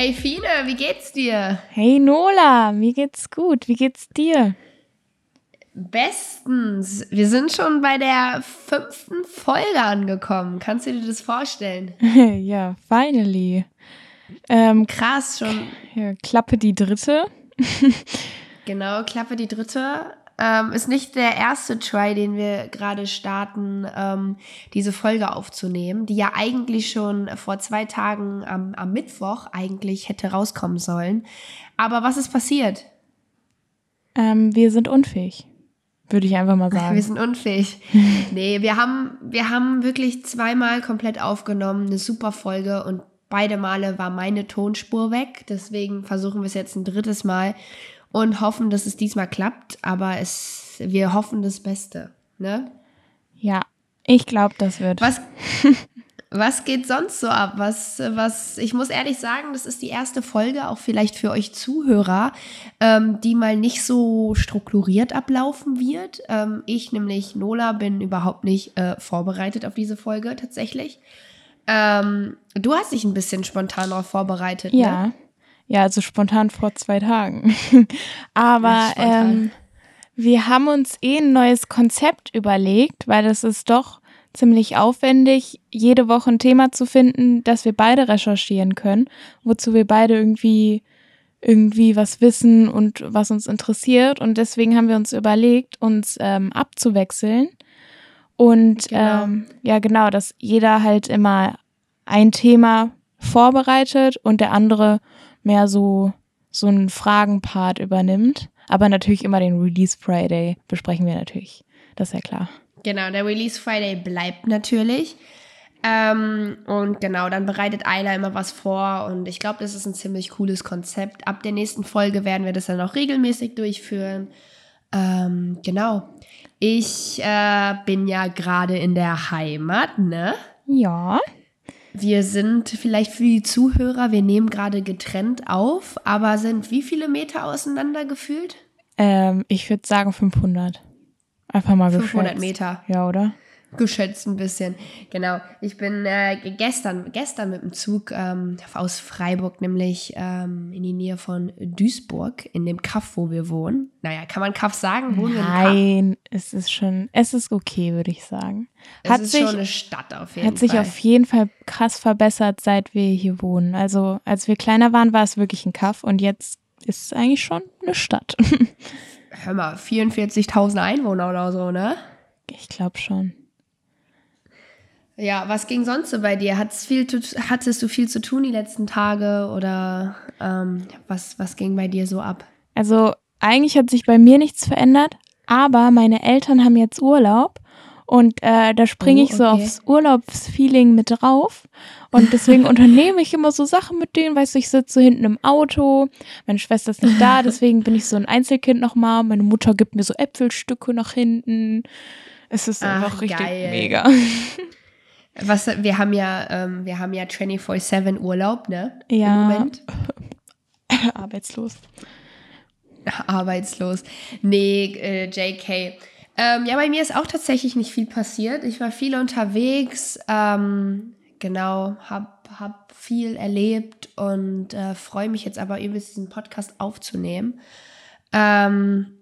Hey Fine, wie geht's dir? Hey Nola, mir geht's gut. Wie geht's dir? Bestens. Wir sind schon bei der fünften Folge angekommen. Kannst du dir das vorstellen? ja, finally. Ähm, Krass, schon. Ja, Klappe die dritte. genau, Klappe die dritte. Ähm, ist nicht der erste Try, den wir gerade starten, ähm, diese Folge aufzunehmen, die ja eigentlich schon vor zwei Tagen am, am Mittwoch eigentlich hätte rauskommen sollen. Aber was ist passiert? Ähm, wir sind unfähig. Würde ich einfach mal sagen. Wir sind unfähig. nee, wir haben, wir haben wirklich zweimal komplett aufgenommen, eine super Folge und beide Male war meine Tonspur weg. Deswegen versuchen wir es jetzt ein drittes Mal und hoffen, dass es diesmal klappt. Aber es, wir hoffen das Beste. Ne? Ja, ich glaube, das wird. Was, was geht sonst so ab? Was, was, ich muss ehrlich sagen, das ist die erste Folge, auch vielleicht für euch Zuhörer, ähm, die mal nicht so strukturiert ablaufen wird. Ähm, ich, nämlich Nola, bin überhaupt nicht äh, vorbereitet auf diese Folge tatsächlich. Ähm, du hast dich ein bisschen spontan darauf vorbereitet, ja. ne? Ja, also spontan vor zwei Tagen. Aber ähm, wir haben uns eh ein neues Konzept überlegt, weil es ist doch ziemlich aufwendig, jede Woche ein Thema zu finden, das wir beide recherchieren können, wozu wir beide irgendwie irgendwie was wissen und was uns interessiert. Und deswegen haben wir uns überlegt, uns ähm, abzuwechseln. Und genau. Ähm, ja, genau, dass jeder halt immer ein Thema vorbereitet und der andere mehr so, so einen Fragenpart übernimmt. Aber natürlich immer den Release Friday besprechen wir natürlich. Das ist ja klar. Genau, der Release Friday bleibt natürlich. Ähm, und genau, dann bereitet Ayla immer was vor und ich glaube, das ist ein ziemlich cooles Konzept. Ab der nächsten Folge werden wir das dann auch regelmäßig durchführen. Ähm, genau. Ich äh, bin ja gerade in der Heimat, ne? Ja. Wir sind vielleicht für die Zuhörer, wir nehmen gerade getrennt auf, aber sind wie viele Meter auseinander gefühlt? Ähm, ich würde sagen 500. Einfach mal 500 geschätzt. Meter. Ja, oder? Geschätzt ein bisschen. Genau. Ich bin äh, gestern, gestern mit dem Zug ähm, aus Freiburg, nämlich ähm, in die Nähe von Duisburg, in dem Kaff, wo wir wohnen. Naja, kann man Kaff sagen? Wohnen Nein, es ist schon, es ist okay, würde ich sagen. Es hat ist sich, schon eine Stadt auf jeden Fall. Hat sich auf jeden Fall krass verbessert, seit wir hier wohnen. Also als wir kleiner waren, war es wirklich ein Kaff und jetzt ist es eigentlich schon eine Stadt. Hör mal, 44.000 Einwohner oder so, ne? Ich glaube schon. Ja, was ging sonst so bei dir? Hattest, viel, hattest du viel zu tun die letzten Tage oder ähm, was, was ging bei dir so ab? Also eigentlich hat sich bei mir nichts verändert, aber meine Eltern haben jetzt Urlaub und äh, da springe oh, ich so okay. aufs Urlaubsfeeling mit drauf. Und deswegen unternehme ich immer so Sachen mit denen. Weißt du, ich sitze so hinten im Auto. Meine Schwester ist nicht da, deswegen bin ich so ein Einzelkind nochmal. Meine Mutter gibt mir so Äpfelstücke nach hinten. Es ist Ach, einfach richtig geil. mega. Was, wir haben ja, ähm, wir haben ja 24-7 Urlaub, ne? Ja. Im Moment. Arbeitslos. Arbeitslos. Nee, äh, JK. Ähm, ja, bei mir ist auch tatsächlich nicht viel passiert. Ich war viel unterwegs, ähm, genau, hab, hab viel erlebt und äh, freue mich jetzt aber übelst, diesen Podcast aufzunehmen. Ähm,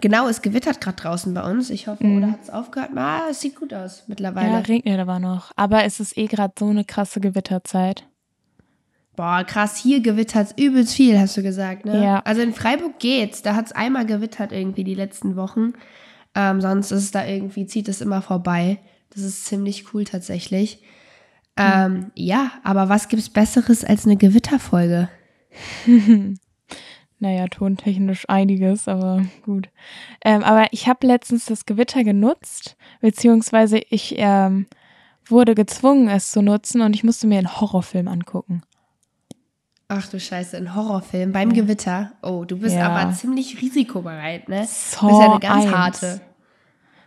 Genau, es gewittert gerade draußen bei uns. Ich hoffe, mhm. oder hat es aufgehört? Ah, es sieht gut aus mittlerweile. Ja, regnet aber noch. Aber es ist eh gerade so eine krasse Gewitterzeit. Boah, krass, hier gewittert es übelst viel, hast du gesagt, ne? Ja. Also in Freiburg geht's. Da hat es einmal gewittert irgendwie die letzten Wochen. Ähm, sonst ist es da irgendwie, zieht es immer vorbei. Das ist ziemlich cool tatsächlich. Ähm, mhm. Ja, aber was gibt's Besseres als eine Gewitterfolge? Naja, tontechnisch einiges, aber gut. Ähm, aber ich habe letztens das Gewitter genutzt, beziehungsweise ich ähm, wurde gezwungen, es zu nutzen und ich musste mir einen Horrorfilm angucken. Ach du Scheiße, ein Horrorfilm beim. Gewitter. Oh, du bist ja. aber ziemlich risikobereit, ne? Saw du bist ja eine ganz 1. harte.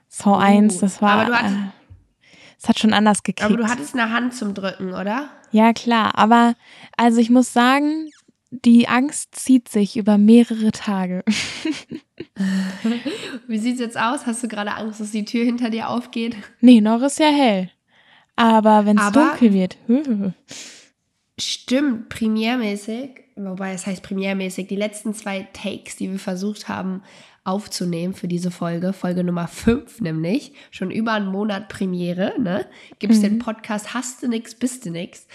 Saw oh. 1, das war. Aber du hattest, äh, es hat schon anders gekickt. Aber du hattest eine Hand zum Drücken, oder? Ja, klar. Aber also ich muss sagen, die Angst zieht sich über mehrere Tage. Wie sieht es jetzt aus? Hast du gerade Angst, dass die Tür hinter dir aufgeht? Nee, noch ist ja hell. Aber wenn es dunkel wird. Stimmt, primärmäßig, wobei es heißt primärmäßig, die letzten zwei Takes, die wir versucht haben aufzunehmen für diese Folge, Folge Nummer 5 nämlich, schon über einen Monat Premiere, ne? Gibt es mhm. den Podcast Hast du nix, bist du nix,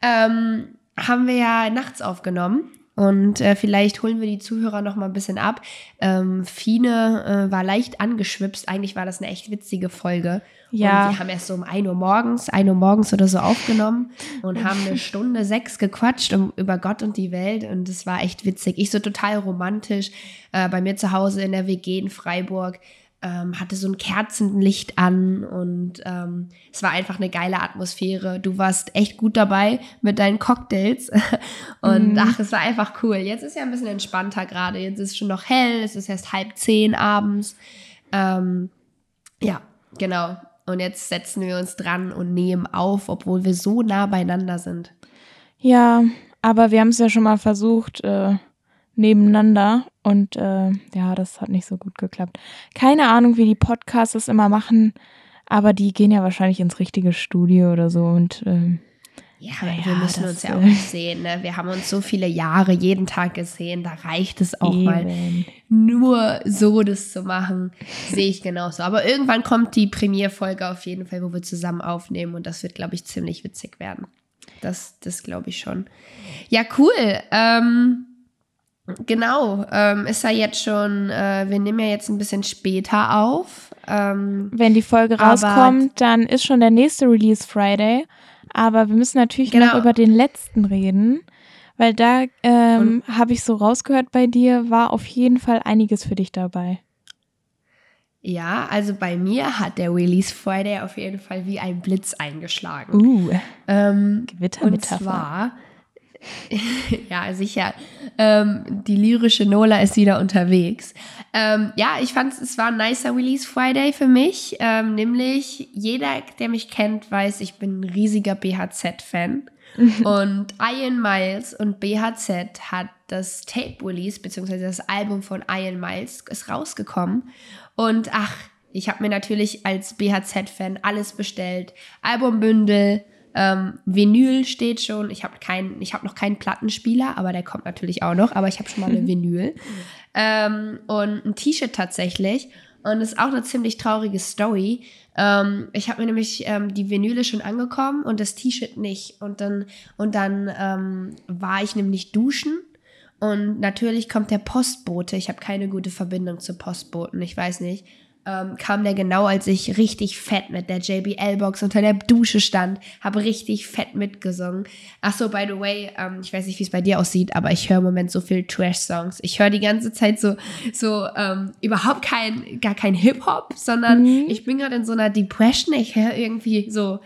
ähm, haben wir ja nachts aufgenommen und äh, vielleicht holen wir die Zuhörer noch mal ein bisschen ab. Ähm, Fine äh, war leicht angeschwipst. Eigentlich war das eine echt witzige Folge. Ja. Und wir haben erst so um 1 Uhr morgens, 1 Uhr morgens oder so aufgenommen und haben eine Stunde sechs gequatscht um, über Gott und die Welt. Und es war echt witzig. Ich so total romantisch äh, bei mir zu Hause in der WG in Freiburg ähm, hatte so ein Kerzenlicht an und ähm, es war einfach eine geile Atmosphäre. Du warst echt gut dabei mit deinen Cocktails und mhm. ach, es war einfach cool. Jetzt ist ja ein bisschen entspannter gerade. Jetzt ist schon noch hell, es ist erst halb zehn abends. Ähm, ja, genau. Und jetzt setzen wir uns dran und nehmen auf, obwohl wir so nah beieinander sind. Ja, aber wir haben es ja schon mal versucht. Äh nebeneinander und äh, ja, das hat nicht so gut geklappt. Keine Ahnung, wie die Podcasts das immer machen, aber die gehen ja wahrscheinlich ins richtige Studio oder so und äh, ja, ja, wir müssen uns ja auch nicht sehen. Ne? Wir haben uns so viele Jahre jeden Tag gesehen. Da reicht es auch eben. mal nur so das zu machen. Sehe ich genauso. Aber irgendwann kommt die Premierfolge auf jeden Fall, wo wir zusammen aufnehmen. Und das wird, glaube ich, ziemlich witzig werden. Das, das glaube ich schon. Ja, cool. Ähm, Genau, ähm, ist ja jetzt schon, äh, wir nehmen ja jetzt ein bisschen später auf. Ähm, Wenn die Folge rauskommt, dann ist schon der nächste Release Friday. Aber wir müssen natürlich genau. noch über den letzten reden, weil da ähm, habe ich so rausgehört bei dir, war auf jeden Fall einiges für dich dabei. Ja, also bei mir hat der Release Friday auf jeden Fall wie ein Blitz eingeschlagen. Uh, ähm, Und zwar ja, sicher. Ähm, die lyrische Nola ist wieder unterwegs. Ähm, ja, ich fand es war ein nicer Release Friday für mich. Ähm, nämlich jeder, der mich kennt, weiß, ich bin ein riesiger BHZ-Fan. und Ian Miles und BHZ hat das Tape Release, beziehungsweise das Album von Ian Miles, ist rausgekommen. Und ach, ich habe mir natürlich als BHZ-Fan alles bestellt. Albumbündel, ähm, Vinyl steht schon. Ich habe kein, ich noch keinen Plattenspieler, aber der kommt natürlich auch noch. Aber ich habe schon mal eine Vinyl ähm, und ein T-Shirt tatsächlich. Und es ist auch eine ziemlich traurige Story. Ähm, ich habe mir nämlich ähm, die Vinyle schon angekommen und das T-Shirt nicht. Und dann, und dann ähm, war ich nämlich duschen. Und natürlich kommt der Postbote. Ich habe keine gute Verbindung zu Postboten. Ich weiß nicht ähm, kam der genau, als ich richtig fett mit der JBL-Box unter der Dusche stand, habe richtig fett mitgesungen. Ach so, by the way, ähm, ich weiß nicht, wie es bei dir aussieht, aber ich höre im Moment so viel Trash-Songs. Ich höre die ganze Zeit so, so ähm, überhaupt kein, gar kein Hip-Hop, sondern mhm. ich bin gerade in so einer Depression. Ich höre irgendwie so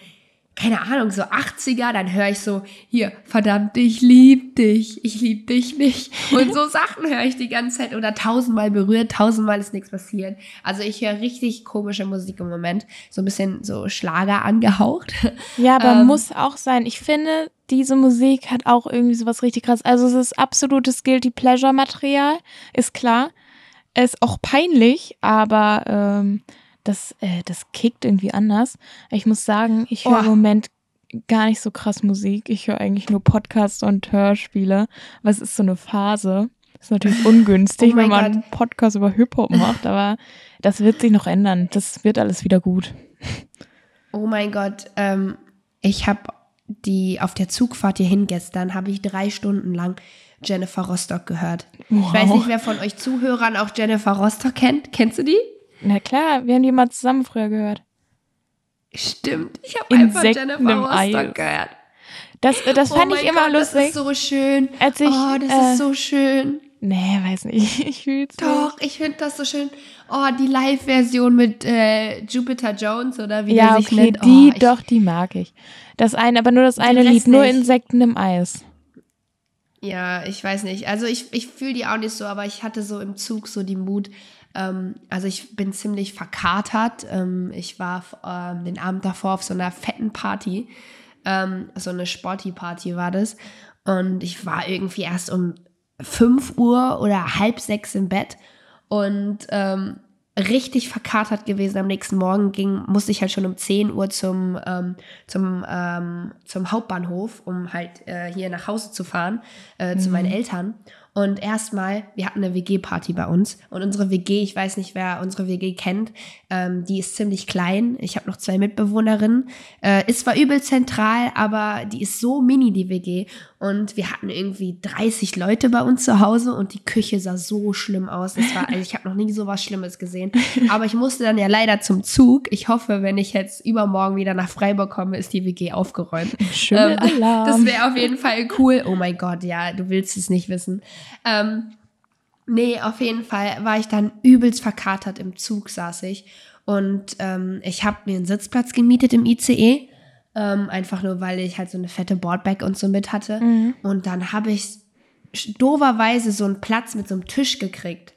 keine Ahnung, so 80er, dann höre ich so, hier, verdammt, ich lieb dich, ich lieb dich nicht. Und so Sachen höre ich die ganze Zeit oder tausendmal berührt, tausendmal ist nichts passiert. Also ich höre richtig komische Musik im Moment, so ein bisschen so Schlager angehaucht. Ja, aber ähm, muss auch sein. Ich finde, diese Musik hat auch irgendwie sowas richtig krass. Also es ist absolutes Guilty Pleasure Material, ist klar. Es ist auch peinlich, aber ähm, das, äh, das kickt irgendwie anders. Ich muss sagen, ich höre oh. im Moment gar nicht so krass Musik. Ich höre eigentlich nur Podcasts und Hörspiele. Aber es ist so eine Phase. Ist natürlich ungünstig, oh wenn man einen Podcast über Hip-Hop macht, aber das wird sich noch ändern. Das wird alles wieder gut. Oh mein Gott, ähm, ich habe die auf der Zugfahrt hierhin gestern, habe ich drei Stunden lang Jennifer Rostock gehört. Wow. Ich weiß nicht, wer von euch Zuhörern auch Jennifer Rostock kennt. Kennst du die? Na klar, wir haben die mal zusammen früher gehört. Stimmt, ich habe einfach Jennifer Rostock gehört. Das, das oh fand ich immer Gott, lustig. Das ist so schön. Als ich, oh, das äh, ist so schön. Nee, weiß nicht. Ich fühl's Doch, ich finde das so schön. Oh, die Live-Version mit äh, Jupiter Jones oder wie ja, der sich okay, nennt. Oh, die, doch, die mag ich. Das eine, aber nur das eine Lied, nur Insekten im Eis. Ja, ich weiß nicht. Also ich, ich fühle die auch nicht so, aber ich hatte so im Zug so die Mut, ähm, also ich bin ziemlich verkatert. Ähm, ich war ähm, den Abend davor auf so einer fetten Party. Ähm, so eine Sporty-Party war das. Und ich war irgendwie erst um 5 Uhr oder halb sechs im Bett. Und ähm, richtig verkatert gewesen. Am nächsten Morgen ging, musste ich halt schon um 10 Uhr zum, ähm, zum, ähm, zum Hauptbahnhof, um halt äh, hier nach Hause zu fahren, äh, mhm. zu meinen Eltern. Und erstmal, wir hatten eine WG-Party bei uns. Und unsere WG, ich weiß nicht, wer unsere WG kennt, ähm, die ist ziemlich klein. Ich habe noch zwei Mitbewohnerinnen. Äh, ist zwar übel zentral, aber die ist so mini, die WG. Und wir hatten irgendwie 30 Leute bei uns zu Hause und die Küche sah so schlimm aus. Das war, also ich habe noch nie so was Schlimmes gesehen. Aber ich musste dann ja leider zum Zug. Ich hoffe, wenn ich jetzt übermorgen wieder nach Freiburg komme, ist die WG aufgeräumt. Schön. Ähm, das wäre auf jeden Fall cool. Oh mein Gott, ja, du willst es nicht wissen. Ähm, nee, auf jeden Fall war ich dann übelst verkatert im Zug, saß ich. Und ähm, ich habe mir einen Sitzplatz gemietet im ICE ähm, einfach nur, weil ich halt so eine fette Boardbag und so mit hatte. Mhm. Und dann habe ich doverweise so einen Platz mit so einem Tisch gekriegt.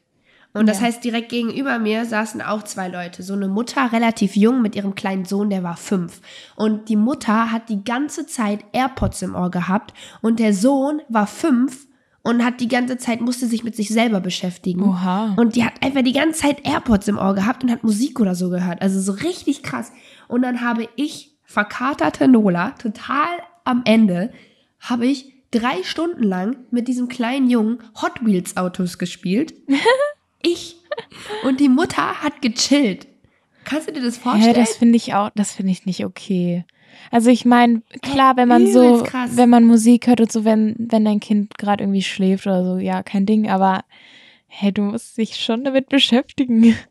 Und das ja. heißt, direkt gegenüber mir saßen auch zwei Leute. So eine Mutter, relativ jung, mit ihrem kleinen Sohn, der war fünf. Und die Mutter hat die ganze Zeit AirPods im Ohr gehabt und der Sohn war fünf und hat die ganze Zeit, musste sich mit sich selber beschäftigen. Oha. Und die hat einfach die ganze Zeit AirPods im Ohr gehabt und hat Musik oder so gehört. Also so richtig krass. Und dann habe ich verkaterte Nola, total am Ende, habe ich drei Stunden lang mit diesem kleinen Jungen Hot Wheels Autos gespielt. ich. Und die Mutter hat gechillt. Kannst du dir das vorstellen? Ja, das finde ich auch, das finde ich nicht okay. Also ich meine, klar, wenn man so, krass. wenn man Musik hört und so, wenn, wenn dein Kind gerade irgendwie schläft oder so, ja, kein Ding, aber hey, du musst dich schon damit beschäftigen.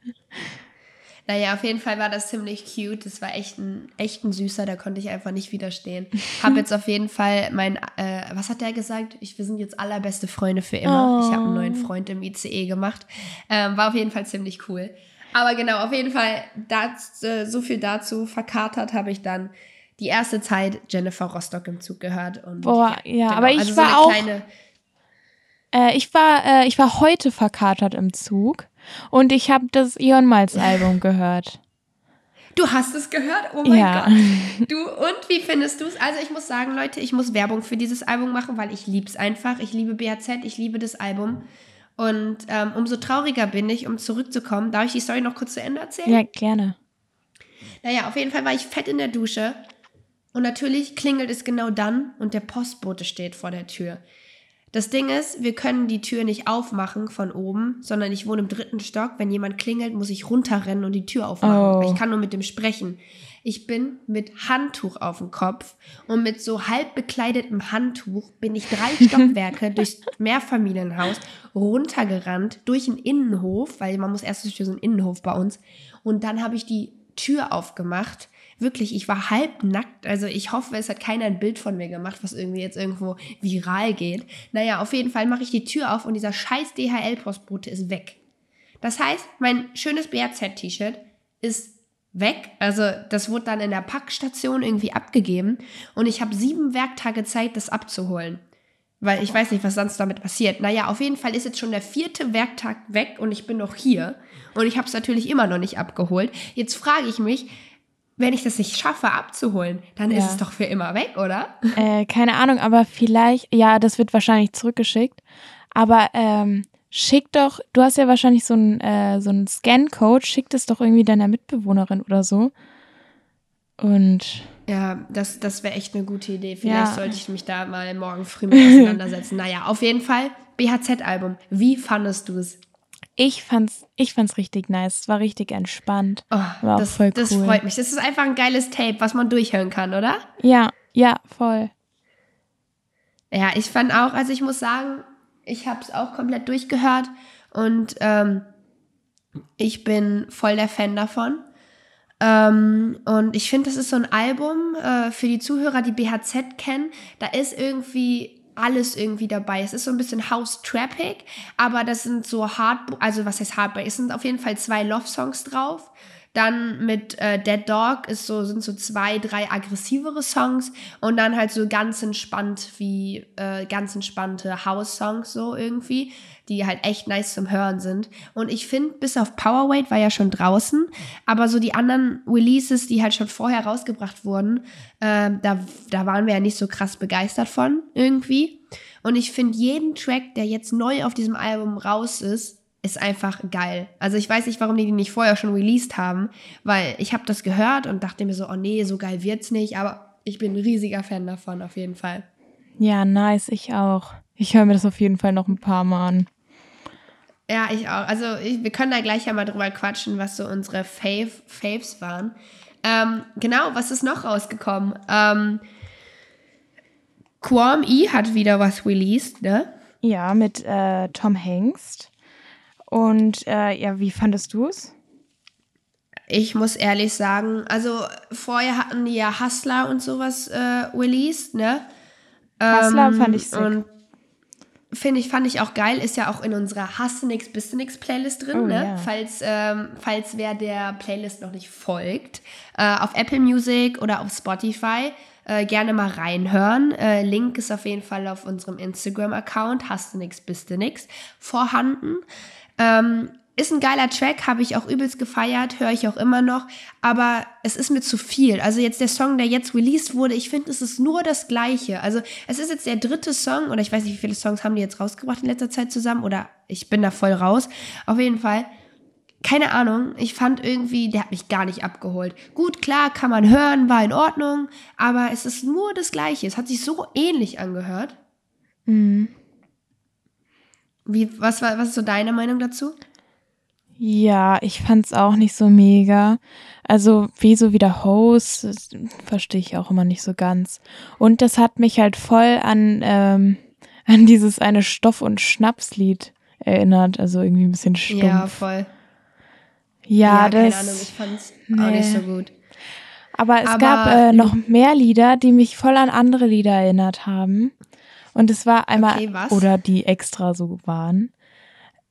Naja, auf jeden Fall war das ziemlich cute. Das war echt ein, echt ein Süßer, da konnte ich einfach nicht widerstehen. Hab jetzt auf jeden Fall mein, äh, was hat der gesagt? Ich, wir sind jetzt allerbeste Freunde für immer. Oh. Ich habe einen neuen oh. Freund im ICE gemacht. Ähm, war auf jeden Fall ziemlich cool. Aber genau, auf jeden Fall, das, äh, so viel dazu. Verkatert habe ich dann die erste Zeit Jennifer Rostock im Zug gehört. Und, Boah, ja, genau, aber ich also war so auch. Äh, ich war, äh, ich war heute verkatert im Zug. Und ich habe das Ion Miles Album gehört. Du hast es gehört? Oh mein ja. Gott. Du, und wie findest du es? Also ich muss sagen, Leute, ich muss Werbung für dieses Album machen, weil ich liebe es einfach. Ich liebe BHZ, ich liebe das Album. Und ähm, umso trauriger bin ich, um zurückzukommen. Darf ich die Story noch kurz zu Ende erzählen? Ja, gerne. Naja, auf jeden Fall war ich fett in der Dusche. Und natürlich klingelt es genau dann und der Postbote steht vor der Tür. Das Ding ist, wir können die Tür nicht aufmachen von oben, sondern ich wohne im dritten Stock. Wenn jemand klingelt, muss ich runterrennen und die Tür aufmachen. Oh. Ich kann nur mit dem sprechen. Ich bin mit Handtuch auf dem Kopf und mit so halb bekleidetem Handtuch bin ich drei Stockwerke durchs Mehrfamilienhaus runtergerannt, durch einen Innenhof, weil man muss erst durch so einen Innenhof bei uns. Und dann habe ich die Tür aufgemacht wirklich, ich war halb nackt. Also ich hoffe, es hat keiner ein Bild von mir gemacht, was irgendwie jetzt irgendwo viral geht. Naja, auf jeden Fall mache ich die Tür auf und dieser scheiß DHL-Postbote ist weg. Das heißt, mein schönes BRZ-T-Shirt ist weg. Also das wurde dann in der Packstation irgendwie abgegeben und ich habe sieben Werktage Zeit, das abzuholen. Weil ich weiß nicht, was sonst damit passiert. Naja, auf jeden Fall ist jetzt schon der vierte Werktag weg und ich bin noch hier. Und ich habe es natürlich immer noch nicht abgeholt. Jetzt frage ich mich, wenn ich das nicht schaffe abzuholen, dann ja. ist es doch für immer weg, oder? Äh, keine Ahnung, aber vielleicht, ja, das wird wahrscheinlich zurückgeschickt. Aber ähm, schick doch, du hast ja wahrscheinlich so einen äh, so Scan-Code, schick das doch irgendwie deiner Mitbewohnerin oder so. Und. Ja, das, das wäre echt eine gute Idee. Vielleicht ja. sollte ich mich da mal morgen früh mit auseinandersetzen. naja, auf jeden Fall, BHZ-Album. Wie fandest du es? Ich fand's, ich fand's richtig nice. Es war richtig entspannt. Oh, war das, voll cool. das freut mich. Das ist einfach ein geiles Tape, was man durchhören kann, oder? Ja, ja, voll. Ja, ich fand auch, also ich muss sagen, ich habe es auch komplett durchgehört und ähm, ich bin voll der Fan davon. Ähm, und ich finde, das ist so ein Album äh, für die Zuhörer, die BHZ kennen. Da ist irgendwie alles irgendwie dabei. Es ist so ein bisschen House-Trappig, aber das sind so Hard, also was heißt Hardbreak? Es sind auf jeden Fall zwei Love-Songs drauf. Dann mit äh, Dead Dog ist so, sind so zwei, drei aggressivere Songs und dann halt so ganz entspannt wie äh, ganz entspannte House-Songs so irgendwie, die halt echt nice zum Hören sind. Und ich finde, bis auf Powerweight war ja schon draußen, aber so die anderen Releases, die halt schon vorher rausgebracht wurden, äh, da, da waren wir ja nicht so krass begeistert von irgendwie. Und ich finde jeden Track, der jetzt neu auf diesem Album raus ist, ist einfach geil. Also ich weiß nicht, warum die die nicht vorher schon released haben, weil ich habe das gehört und dachte mir so, oh nee, so geil wird's nicht, aber ich bin ein riesiger Fan davon auf jeden Fall. Ja, nice, ich auch. Ich höre mir das auf jeden Fall noch ein paar Mal an. Ja, ich auch. Also ich, wir können da gleich ja mal drüber quatschen, was so unsere Fave, Faves waren. Ähm, genau, was ist noch rausgekommen? Ähm, Quam E hat wieder was released, ne? Ja, mit äh, Tom Hengst. Und äh, ja, wie fandest du es? Ich muss ehrlich sagen, also vorher hatten die ja Hustler und sowas äh, released, ne? Hustler ähm, fand ich sick. Und finde ich, fand ich auch geil, ist ja auch in unserer Hasse nix, bist du nix Playlist drin, oh, ne? Ja. Falls, ähm, falls wer der Playlist noch nicht folgt. Äh, auf Apple Music oder auf Spotify äh, gerne mal reinhören. Äh, Link ist auf jeden Fall auf unserem Instagram-Account, hast du nix, bist du nix, vorhanden. Ähm, ist ein geiler Track, habe ich auch übelst gefeiert, höre ich auch immer noch, aber es ist mir zu viel. Also jetzt der Song, der jetzt released wurde, ich finde, es ist nur das Gleiche. Also es ist jetzt der dritte Song, oder ich weiß nicht, wie viele Songs haben die jetzt rausgebracht in letzter Zeit zusammen, oder ich bin da voll raus. Auf jeden Fall, keine Ahnung, ich fand irgendwie, der hat mich gar nicht abgeholt. Gut, klar, kann man hören, war in Ordnung, aber es ist nur das Gleiche. Es hat sich so ähnlich angehört. Mhm. Wie, was, war, was ist so deine Meinung dazu? Ja, ich fand's auch nicht so mega. Also, wie so wieder Host, verstehe ich auch immer nicht so ganz. Und das hat mich halt voll an, ähm, an dieses eine Stoff- und Schnapslied erinnert. Also irgendwie ein bisschen stumpf. Ja, voll. Ja, ja das. Keine Ahnung, ich fand's nee. auch nicht so gut. Aber es Aber, gab äh, noch mehr Lieder, die mich voll an andere Lieder erinnert haben. Und es war einmal, okay, oder die extra so waren.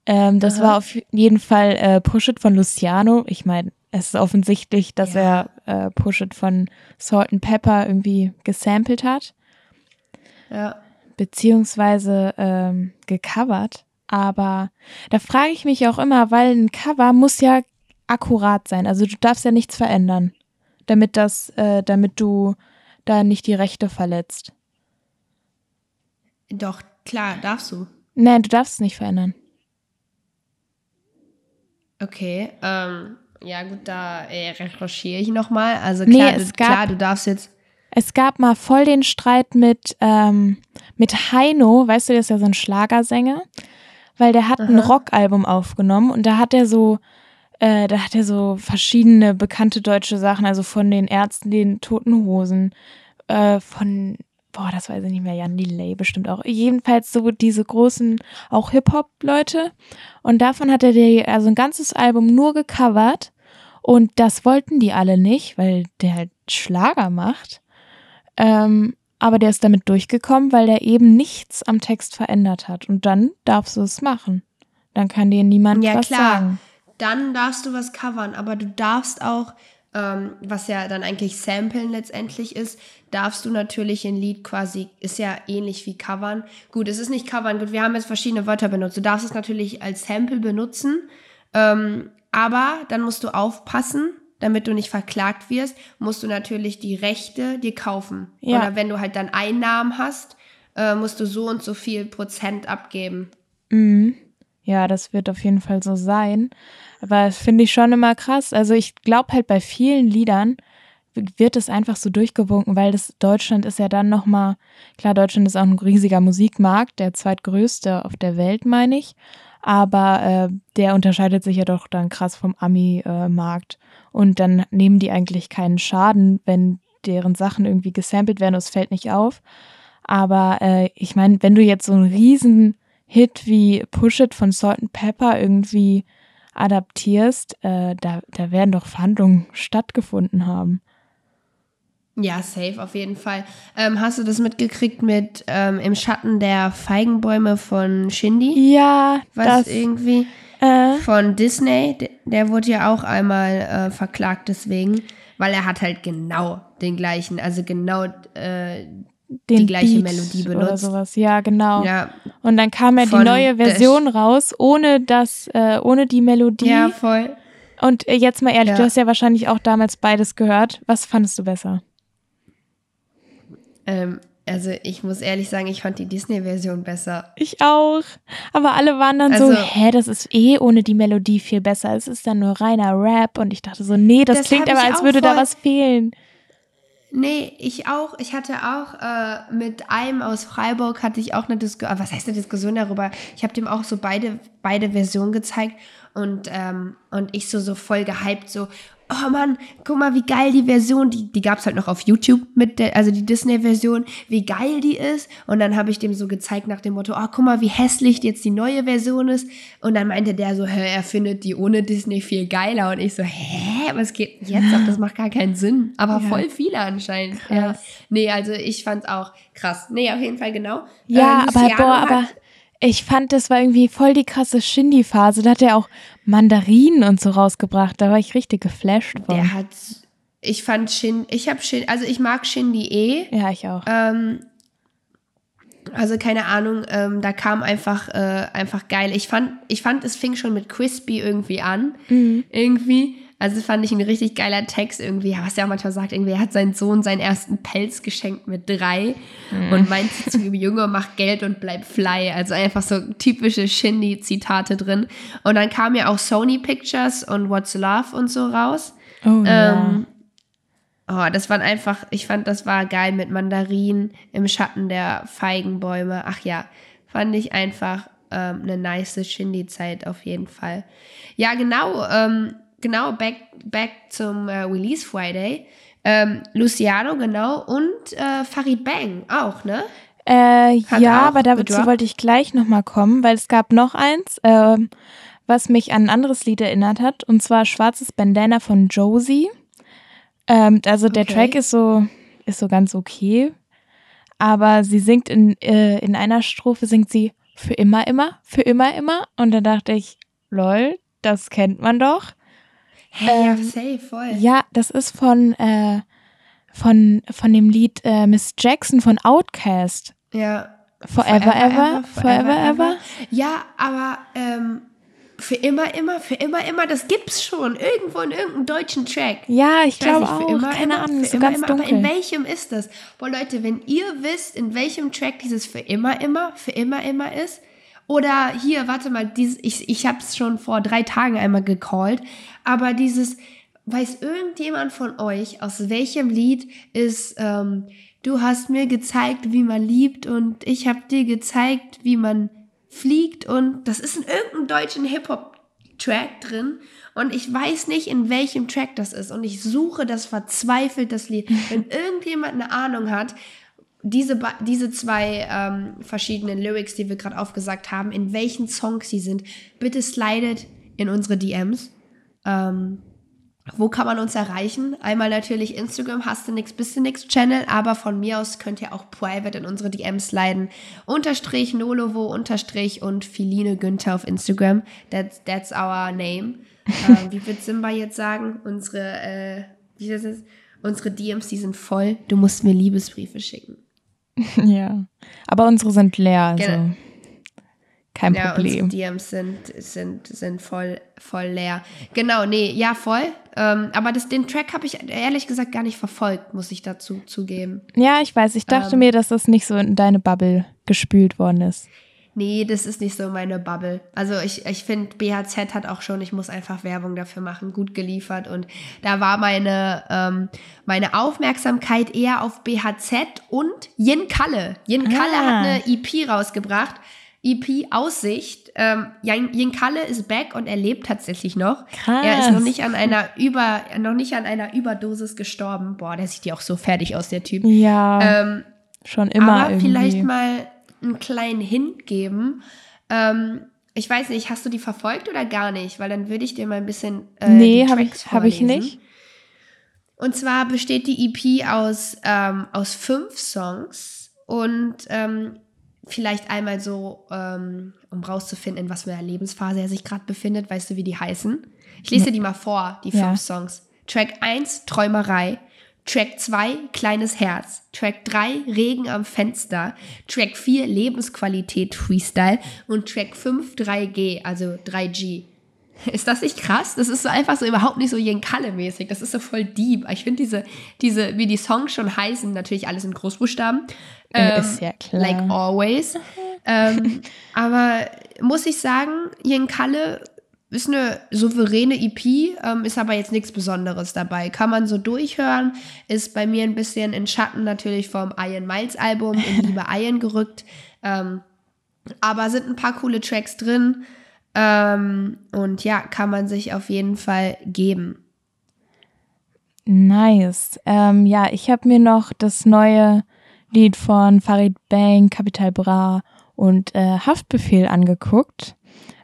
Ähm, das Aha. war auf jeden Fall äh, Push It von Luciano. Ich meine, es ist offensichtlich, dass ja. er äh, Push It von Salt and Pepper irgendwie gesampelt hat. Ja. Beziehungsweise ähm, gecovert. Aber da frage ich mich auch immer, weil ein Cover muss ja akkurat sein. Also du darfst ja nichts verändern, damit das, äh, damit du da nicht die Rechte verletzt. Doch, klar, darfst du. Nein, du darfst es nicht verändern. Okay, ähm, ja gut, da äh, recherchiere ich nochmal. Also klar, nee, du, gab, klar, du darfst jetzt. Es gab mal voll den Streit mit, ähm, mit Heino, weißt du, der ist ja so ein Schlagersänger, weil der hat Aha. ein Rockalbum aufgenommen und da hat er so, äh, da hat er so verschiedene bekannte deutsche Sachen, also von den Ärzten, den Toten Hosen, äh, von boah, das weiß ich nicht mehr, Jan Delay bestimmt auch. Jedenfalls so diese großen, auch Hip-Hop-Leute. Und davon hat er die, also ein ganzes Album nur gecovert. Und das wollten die alle nicht, weil der halt Schlager macht. Ähm, aber der ist damit durchgekommen, weil der eben nichts am Text verändert hat. Und dann darfst du es machen. Dann kann dir niemand ja, was klar. sagen. Dann darfst du was covern, aber du darfst auch ähm, was ja dann eigentlich Samplen letztendlich ist, darfst du natürlich ein Lied quasi, ist ja ähnlich wie Covern. Gut, es ist nicht Covern, gut, wir haben jetzt verschiedene Wörter benutzt. Du darfst es natürlich als Sample benutzen, ähm, aber dann musst du aufpassen, damit du nicht verklagt wirst, musst du natürlich die Rechte dir kaufen. Ja. Oder wenn du halt dann Einnahmen hast, äh, musst du so und so viel Prozent abgeben. Mhm. Ja, das wird auf jeden Fall so sein. Aber das finde ich schon immer krass. Also ich glaube halt bei vielen Liedern wird es einfach so durchgewunken, weil das Deutschland ist ja dann nochmal, klar, Deutschland ist auch ein riesiger Musikmarkt, der zweitgrößte auf der Welt, meine ich. Aber äh, der unterscheidet sich ja doch dann krass vom Ami-Markt. Äh, und dann nehmen die eigentlich keinen Schaden, wenn deren Sachen irgendwie gesampelt werden es fällt nicht auf. Aber äh, ich meine, wenn du jetzt so einen riesen Hit wie Push It von Salt and Pepper irgendwie adaptierst, äh, da, da werden doch Verhandlungen stattgefunden haben. Ja, safe auf jeden Fall. Ähm, hast du das mitgekriegt mit ähm, Im Schatten der Feigenbäume von Shindy? Ja, was das, irgendwie äh, von Disney. Der, der wurde ja auch einmal äh, verklagt deswegen, weil er hat halt genau den gleichen, also genau äh, den die gleiche Beat Melodie benutzt. Oder sowas. Ja, genau. Ja, und dann kam ja die neue Version raus, ohne das, äh, ohne die Melodie. Ja, voll. Und äh, jetzt mal ehrlich, ja. du hast ja wahrscheinlich auch damals beides gehört. Was fandest du besser? Ähm, also ich muss ehrlich sagen, ich fand die Disney-Version besser. Ich auch. Aber alle waren dann also, so, hä, das ist eh ohne die Melodie viel besser. Es ist dann nur reiner Rap. Und ich dachte so, nee, das, das klingt aber, als würde da was fehlen. Nee, ich auch. Ich hatte auch äh, mit einem aus Freiburg hatte ich auch eine Diskussion, was heißt eine Diskussion darüber? Ich habe dem auch so beide, beide Versionen gezeigt und, ähm, und ich so, so voll gehypt, so, oh Mann, guck mal, wie geil die Version, die, die gab es halt noch auf YouTube mit der, also die Disney-Version, wie geil die ist. Und dann habe ich dem so gezeigt nach dem Motto, oh, guck mal, wie hässlich jetzt die neue Version ist. Und dann meinte der so, hä, er findet die ohne Disney viel geiler. Und ich so, hä, was geht jetzt ab? Das macht gar keinen Sinn. Aber ja. voll viele anscheinend. Krass. Ja. Nee, also ich fand's auch krass. Nee, auf jeden Fall genau. Ja, äh, aber boah, aber ich fand, das war irgendwie voll die krasse Shindy-Phase. Da hat er auch Mandarinen und so rausgebracht. Da war ich richtig geflasht von. Der hat, ich fand Shin, ich habe Shin, also ich mag Shindy eh. Ja, ich auch. Ähm, also keine Ahnung, ähm, da kam einfach, äh, einfach geil. Ich fand, ich fand, es fing schon mit Crispy irgendwie an. Mhm. Irgendwie. Also fand ich ein richtig geiler Text irgendwie, was er auch manchmal sagt, irgendwie, er hat seinen Sohn seinen ersten Pelz geschenkt mit drei mhm. und meint zu ihm, Junge, mach Geld und bleib fly. Also einfach so typische Shindy-Zitate drin. Und dann kamen ja auch Sony Pictures und What's Love und so raus. Oh, ähm, ja. Oh, das waren einfach, ich fand, das war geil mit Mandarinen im Schatten der Feigenbäume. Ach ja, fand ich einfach ähm, eine nice Shindy-Zeit auf jeden Fall. Ja, genau. Ähm, genau, back, back zum äh, Release Friday. Ähm, Luciano, genau, und äh, Farid Bang auch, ne? Äh, ja, aber dazu wollte ich gleich nochmal kommen, weil es gab noch eins, äh, was mich an ein anderes Lied erinnert hat, und zwar Schwarzes Bandana von Josie. Ähm, also der okay. Track ist so, ist so ganz okay, aber sie singt in, äh, in einer Strophe, singt sie für immer, immer, für immer, immer. Und da dachte ich, lol, das kennt man doch. Hey, ähm, ja, safe, voll. Ja, das ist von, äh, von, von dem Lied äh, Miss Jackson von Outcast. Ja. Forever, forever, ever, forever, forever, ever. Ja, aber ähm, für immer, immer, für immer, immer, das gibt's schon. Irgendwo in irgendeinem deutschen Track. Ja, ich, ich glaube auch. Immer, Keine immer, Ahnung, so immer, ganz immer, dunkel. Aber in welchem ist das? Boah, Leute, wenn ihr wisst, in welchem Track dieses für immer, immer, für immer, immer ist, oder hier, warte mal, dieses, ich, ich habe es schon vor drei Tagen einmal gecallt, aber dieses, weiß irgendjemand von euch, aus welchem Lied ist, ähm, du hast mir gezeigt, wie man liebt und ich habe dir gezeigt, wie man fliegt und das ist in irgendeinem deutschen Hip-Hop-Track drin und ich weiß nicht, in welchem Track das ist und ich suche das verzweifelt, das Lied. Wenn irgendjemand eine Ahnung hat, diese, diese zwei ähm, verschiedenen Lyrics, die wir gerade aufgesagt haben, in welchen Songs sie sind, bitte slidet in unsere DMs. Ähm, wo kann man uns erreichen? Einmal natürlich Instagram, hast du nix, bist du nix Channel, aber von mir aus könnt ihr auch private in unsere DMs leiden. Unterstrich Nolovo, Unterstrich und Filine Günther auf Instagram. That's, that's our name. ähm, wie wird Simba jetzt sagen? Unsere, äh, wie ist das? Unsere DMs, die sind voll. Du musst mir Liebesbriefe schicken. Ja, aber unsere sind leer, also genau. kein ja, Problem. Unsere DMs sind, sind, sind voll, voll leer. Genau, nee, ja, voll. Ähm, aber das, den Track habe ich ehrlich gesagt gar nicht verfolgt, muss ich dazu zugeben. Ja, ich weiß. Ich dachte ähm, mir, dass das nicht so in deine Bubble gespült worden ist nee, das ist nicht so meine Bubble. Also ich, ich finde, BHZ hat auch schon, ich muss einfach Werbung dafür machen, gut geliefert. Und da war meine, ähm, meine Aufmerksamkeit eher auf BHZ und Yin Kalle. Yin Kalle ah. hat eine EP rausgebracht. EP Aussicht. Ähm, Yin Kalle ist back und er lebt tatsächlich noch. Krass. Er ist noch nicht an einer Über, noch nicht an einer Überdosis gestorben. Boah, der sieht ja auch so fertig aus, der Typ. Ja. Ähm, schon immer. Aber irgendwie. vielleicht mal einen kleinen Hint geben. Ähm, ich weiß nicht, hast du die verfolgt oder gar nicht? Weil dann würde ich dir mal ein bisschen. Äh, nee, habe ich, hab ich nicht. Und zwar besteht die EP aus, ähm, aus fünf Songs und ähm, vielleicht einmal so, ähm, um rauszufinden, in was für einer Lebensphase er sich gerade befindet. Weißt du, wie die heißen? Ich lese die mal vor, die fünf ja. Songs. Track 1, Träumerei. Track 2 Kleines Herz, Track 3 Regen am Fenster, Track 4 Lebensqualität Freestyle und Track 5 3G, also 3G. Ist das nicht krass? Das ist so einfach so überhaupt nicht so Jen Kalle-mäßig. Das ist so voll deep. Ich finde diese, diese, wie die Songs schon heißen, natürlich alles in Großbuchstaben. Ähm, ist ja klar. Like always. ähm, aber muss ich sagen, Jen Kalle ist eine souveräne EP, ähm, ist aber jetzt nichts Besonderes dabei. Kann man so durchhören, ist bei mir ein bisschen in Schatten natürlich vom Iron Miles Album in Liebe Iron gerückt. Ähm, aber sind ein paar coole Tracks drin. Ähm, und ja, kann man sich auf jeden Fall geben. Nice. Ähm, ja, ich habe mir noch das neue Lied von Farid Bang, Capital Bra und äh, Haftbefehl angeguckt.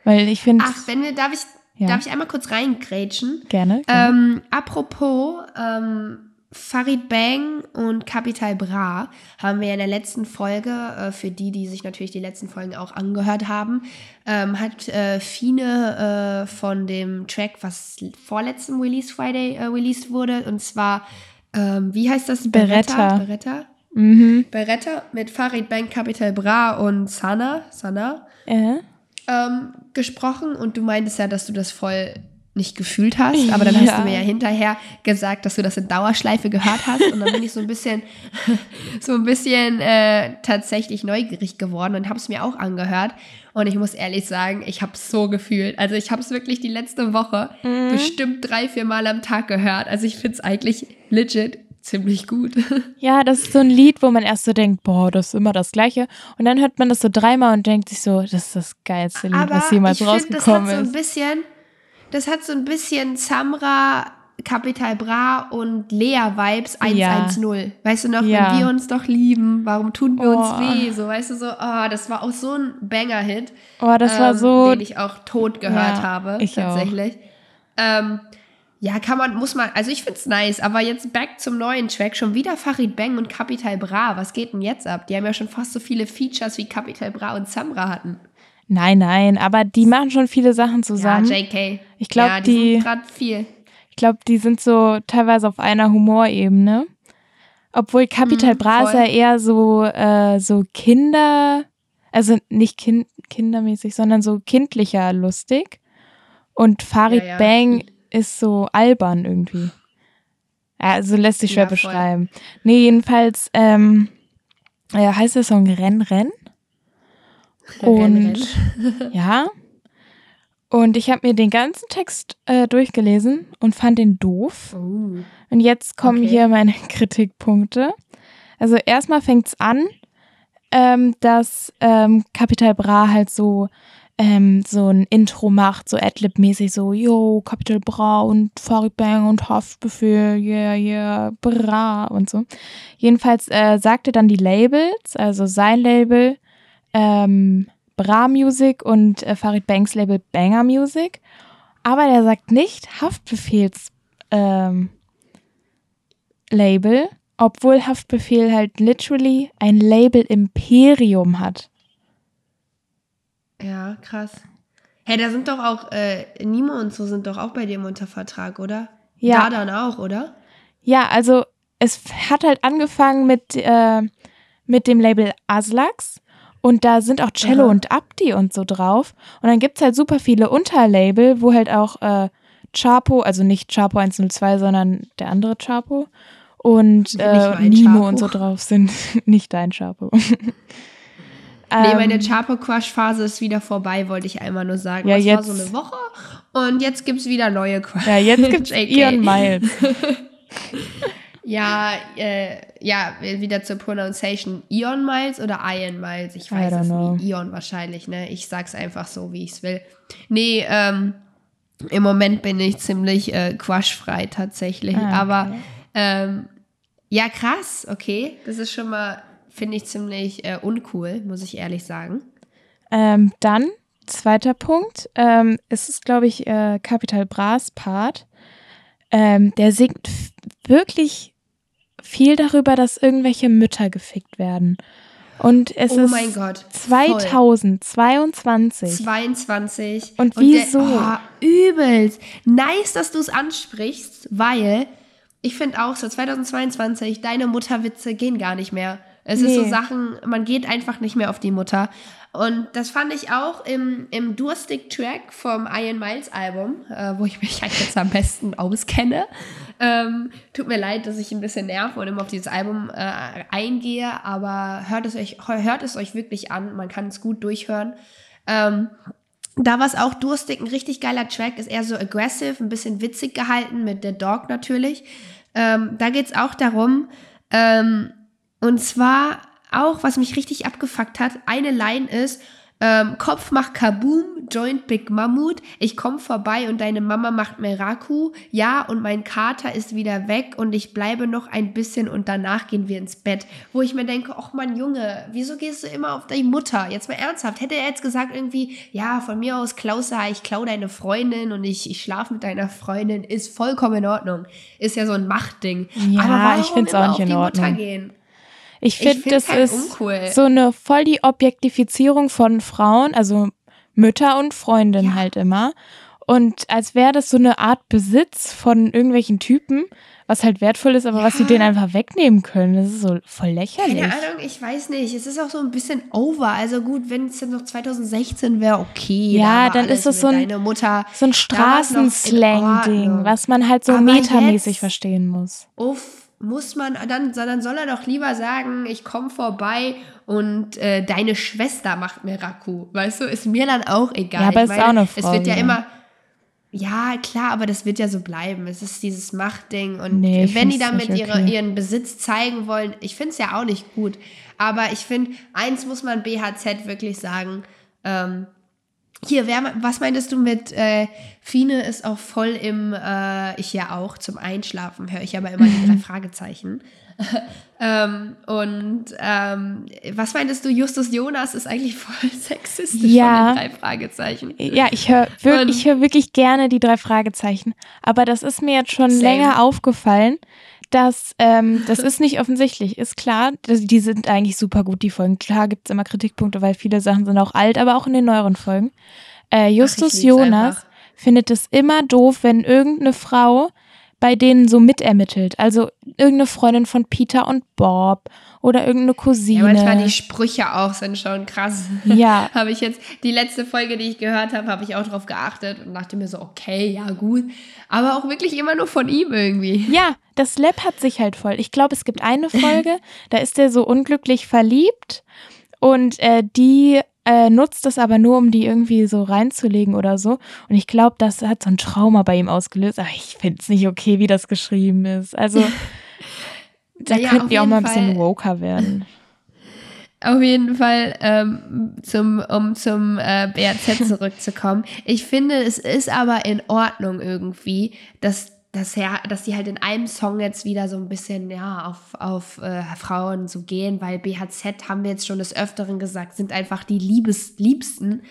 Weil ich finde. Ach, wenn wir, darf ich, ja. darf ich einmal kurz reingrätschen? Gerne. gerne. Ähm, apropos, ähm, Farid Bang und Capital Bra haben wir in der letzten Folge, äh, für die, die sich natürlich die letzten Folgen auch angehört haben, ähm, hat äh, Fine äh, von dem Track, was vorletzten Release Friday äh, released wurde, und zwar, ähm, wie heißt das? Beretta. Beretta. Mhm. Beretta mit Farid Bang, Capital Bra und Sana, Sana äh? Ähm, gesprochen und du meintest ja, dass du das voll nicht gefühlt hast, aber dann ja. hast du mir ja hinterher gesagt, dass du das in Dauerschleife gehört hast und dann bin ich so ein bisschen, so ein bisschen äh, tatsächlich neugierig geworden und habe es mir auch angehört und ich muss ehrlich sagen, ich habe es so gefühlt. Also ich habe es wirklich die letzte Woche mhm. bestimmt drei, vier Mal am Tag gehört. Also ich finde es eigentlich legit ziemlich gut. Ja, das ist so ein Lied, wo man erst so denkt, boah, das ist immer das Gleiche. Und dann hört man das so dreimal und denkt sich so, das ist das geilste Lied, Aber was jemals ich rausgekommen find, das hat. So ein bisschen das hat so ein bisschen Samra, Capital Bra und Lea-Vibes 110. Ja. Weißt du noch, ja. wenn wir uns doch lieben, warum tun wir oh. uns weh? So, weißt du, so, oh, das war auch so ein Banger-Hit. Oh, das ähm, war so. Den ich auch tot gehört ja, habe, ich tatsächlich. Ähm, ja, kann man, muss man, also ich find's nice, aber jetzt back zum neuen Track, schon wieder Farid Bang und Capital Bra. Was geht denn jetzt ab? Die haben ja schon fast so viele Features wie Capital Bra und Samra hatten. Nein, nein, aber die machen schon viele Sachen zusammen. Ja, JK. Ich glaube, ja, die, die gerade viel. Ich glaube, die sind so teilweise auf einer Humorebene. Obwohl Capital mm, Bra ist ja eher so, äh, so Kinder, also nicht kind, kindermäßig, sondern so kindlicher lustig. Und Farid ja, ja. Bang ist so albern irgendwie. Also lässt sich schwer ja, beschreiben. Nee, jedenfalls ähm, ja, heißt der Song Renn, Renn. Und ja. Und ich habe mir den ganzen Text äh, durchgelesen und fand den doof. Oh. Und jetzt kommen okay. hier meine Kritikpunkte. Also erstmal fängt es an, ähm, dass ähm, Capital Bra halt so ähm, so ein Intro macht, so Adlib-mäßig, so, yo, Capital Bra und Farid Bang und Haftbefehl, yeah, yeah, Bra und so. Jedenfalls äh, sagte dann die Labels, also sein Label, ähm, Bra Music und äh, Farid Banks Label Banger Music. Aber der sagt nicht Haftbefehls ähm, Label, obwohl Haftbefehl halt literally ein Label Imperium hat. Ja, krass. Hey, da sind doch auch, äh, Nimo und so sind doch auch bei dem unter Vertrag, oder? Ja. Da dann auch, oder? Ja, also es hat halt angefangen mit, äh, mit dem Label Aslax und da sind auch Cello Aha. und Abdi und so drauf. Und dann gibt es halt super viele Unterlabel, wo halt auch äh, Chapo, also nicht Chapo 102, sondern der andere Chapo und äh, Nimo und so drauf sind. nicht dein Chapo. Nee, meine ähm, Chapo-Crush-Phase ist wieder vorbei, wollte ich einmal nur sagen. Ja, das jetzt, war so eine Woche und jetzt gibt es wieder neue Crush. Ja, jetzt gibt es Ian Miles. Ja, äh, ja, wieder zur Pronunciation. Ion Miles oder Ion Miles? Ich weiß es nicht. Ion wahrscheinlich, ne? Ich sag's einfach so, wie ich es will. Nee, ähm, im Moment bin ich ziemlich äh, quashfrei tatsächlich. Ah, okay. Aber ähm, ja, krass, okay. Das ist schon mal, finde ich, ziemlich äh, uncool, muss ich ehrlich sagen. Ähm, dann, zweiter Punkt, ähm, es ist, glaube ich, äh, Capital Bras Part. Ähm, der singt wirklich viel darüber, dass irgendwelche Mütter gefickt werden. Und es oh ist mein Gott, 2022. 22. Und wieso? Und der, oh, übelst. Nice, dass du es ansprichst, weil ich finde auch so 2022, deine Mutterwitze gehen gar nicht mehr. Es nee. ist so Sachen, man geht einfach nicht mehr auf die Mutter. Und das fand ich auch im, im Durstig-Track vom Iron Miles Album, äh, wo ich mich halt jetzt am besten auskenne. Ähm, tut mir leid, dass ich ein bisschen nerve und immer auf dieses Album äh, eingehe, aber hört es, euch, hört es euch wirklich an. Man kann es gut durchhören. Ähm, da war es auch durstig, ein richtig geiler Track, ist eher so aggressive, ein bisschen witzig gehalten mit The Dog natürlich. Ähm, da geht es auch darum, ähm, und zwar auch, was mich richtig abgefuckt hat, eine Line ist, ähm, Kopf macht Kaboom, Joint Big Mammut, ich komm vorbei und deine Mama macht Meraku, ja, und mein Kater ist wieder weg und ich bleibe noch ein bisschen und danach gehen wir ins Bett. Wo ich mir denke, ach man Junge, wieso gehst du immer auf deine Mutter? Jetzt mal ernsthaft, hätte er jetzt gesagt irgendwie, ja, von mir aus Klausa, ich klau deine Freundin und ich, ich schlafe mit deiner Freundin, ist vollkommen in Ordnung. Ist ja so ein Machtding. Ja, Aber ich finde es auch nicht in Ordnung. Ich finde, das halt ist uncool. so eine voll die Objektifizierung von Frauen, also Mütter und Freundinnen ja. halt immer. Und als wäre das so eine Art Besitz von irgendwelchen Typen, was halt wertvoll ist, aber ja. was sie denen einfach wegnehmen können. Das ist so voll lächerlich. Keine Ahnung, ich weiß nicht. Es ist auch so ein bisschen over. Also gut, wenn es dann noch 2016 wäre, okay. Ja, da dann ist es so ein, so ein Straßenslang-Ding, was man halt so aber metamäßig verstehen muss. Uff, muss man dann, sondern soll er doch lieber sagen, ich komme vorbei und äh, deine Schwester macht mir Raku. Weißt du, ist mir dann auch egal. Ja, aber ich meine, ist auch eine Frau, Es wird ja, ja, immer. Ja, klar, aber das wird ja so bleiben. Es ist dieses Machtding. Und nee, wenn die damit ihre, okay. ihren Besitz zeigen wollen, ich finde es ja auch nicht gut. Aber ich finde, eins muss man BHZ wirklich sagen. Ähm, hier, wer, was meintest du mit äh, Fine ist auch voll im, äh, ich ja auch, zum Einschlafen höre ich aber immer die drei Fragezeichen. ähm, und ähm, was meintest du, Justus Jonas ist eigentlich voll sexistisch ja. von den drei Fragezeichen. Ja, ich höre wirklich, hör wirklich gerne die drei Fragezeichen. Aber das ist mir jetzt schon Same. länger aufgefallen, dass ähm, das ist nicht offensichtlich. Ist klar, die sind eigentlich super gut, die Folgen. Klar gibt es immer Kritikpunkte, weil viele Sachen sind auch alt, aber auch in den neueren Folgen. Äh, Justus Ach, Jonas einfach. findet es immer doof, wenn irgendeine Frau bei denen so mitermittelt. Also irgendeine Freundin von Peter und Bob oder irgendeine Cousine. Ja, manchmal die Sprüche auch sind schon krass. Ja. habe ich jetzt, die letzte Folge, die ich gehört habe, habe ich auch drauf geachtet und dachte mir so, okay, ja, gut. Aber auch wirklich immer nur von ihm irgendwie. Ja, das läppert sich halt voll. Ich glaube, es gibt eine Folge, da ist er so unglücklich verliebt und äh, die äh, nutzt das aber nur, um die irgendwie so reinzulegen oder so. Und ich glaube, das hat so ein Trauma bei ihm ausgelöst. Aber ich finde es nicht okay, wie das geschrieben ist. Also, da ja, könnten die auch mal ein bisschen woker werden. Auf jeden Fall, ähm, zum, um zum äh, BRZ zurückzukommen. Ich finde, es ist aber in Ordnung irgendwie, dass dass, er, dass die halt in einem Song jetzt wieder so ein bisschen ja, auf, auf äh, Frauen so gehen, weil BHZ, haben wir jetzt schon des Öfteren gesagt, sind einfach die Liebes, Liebsten.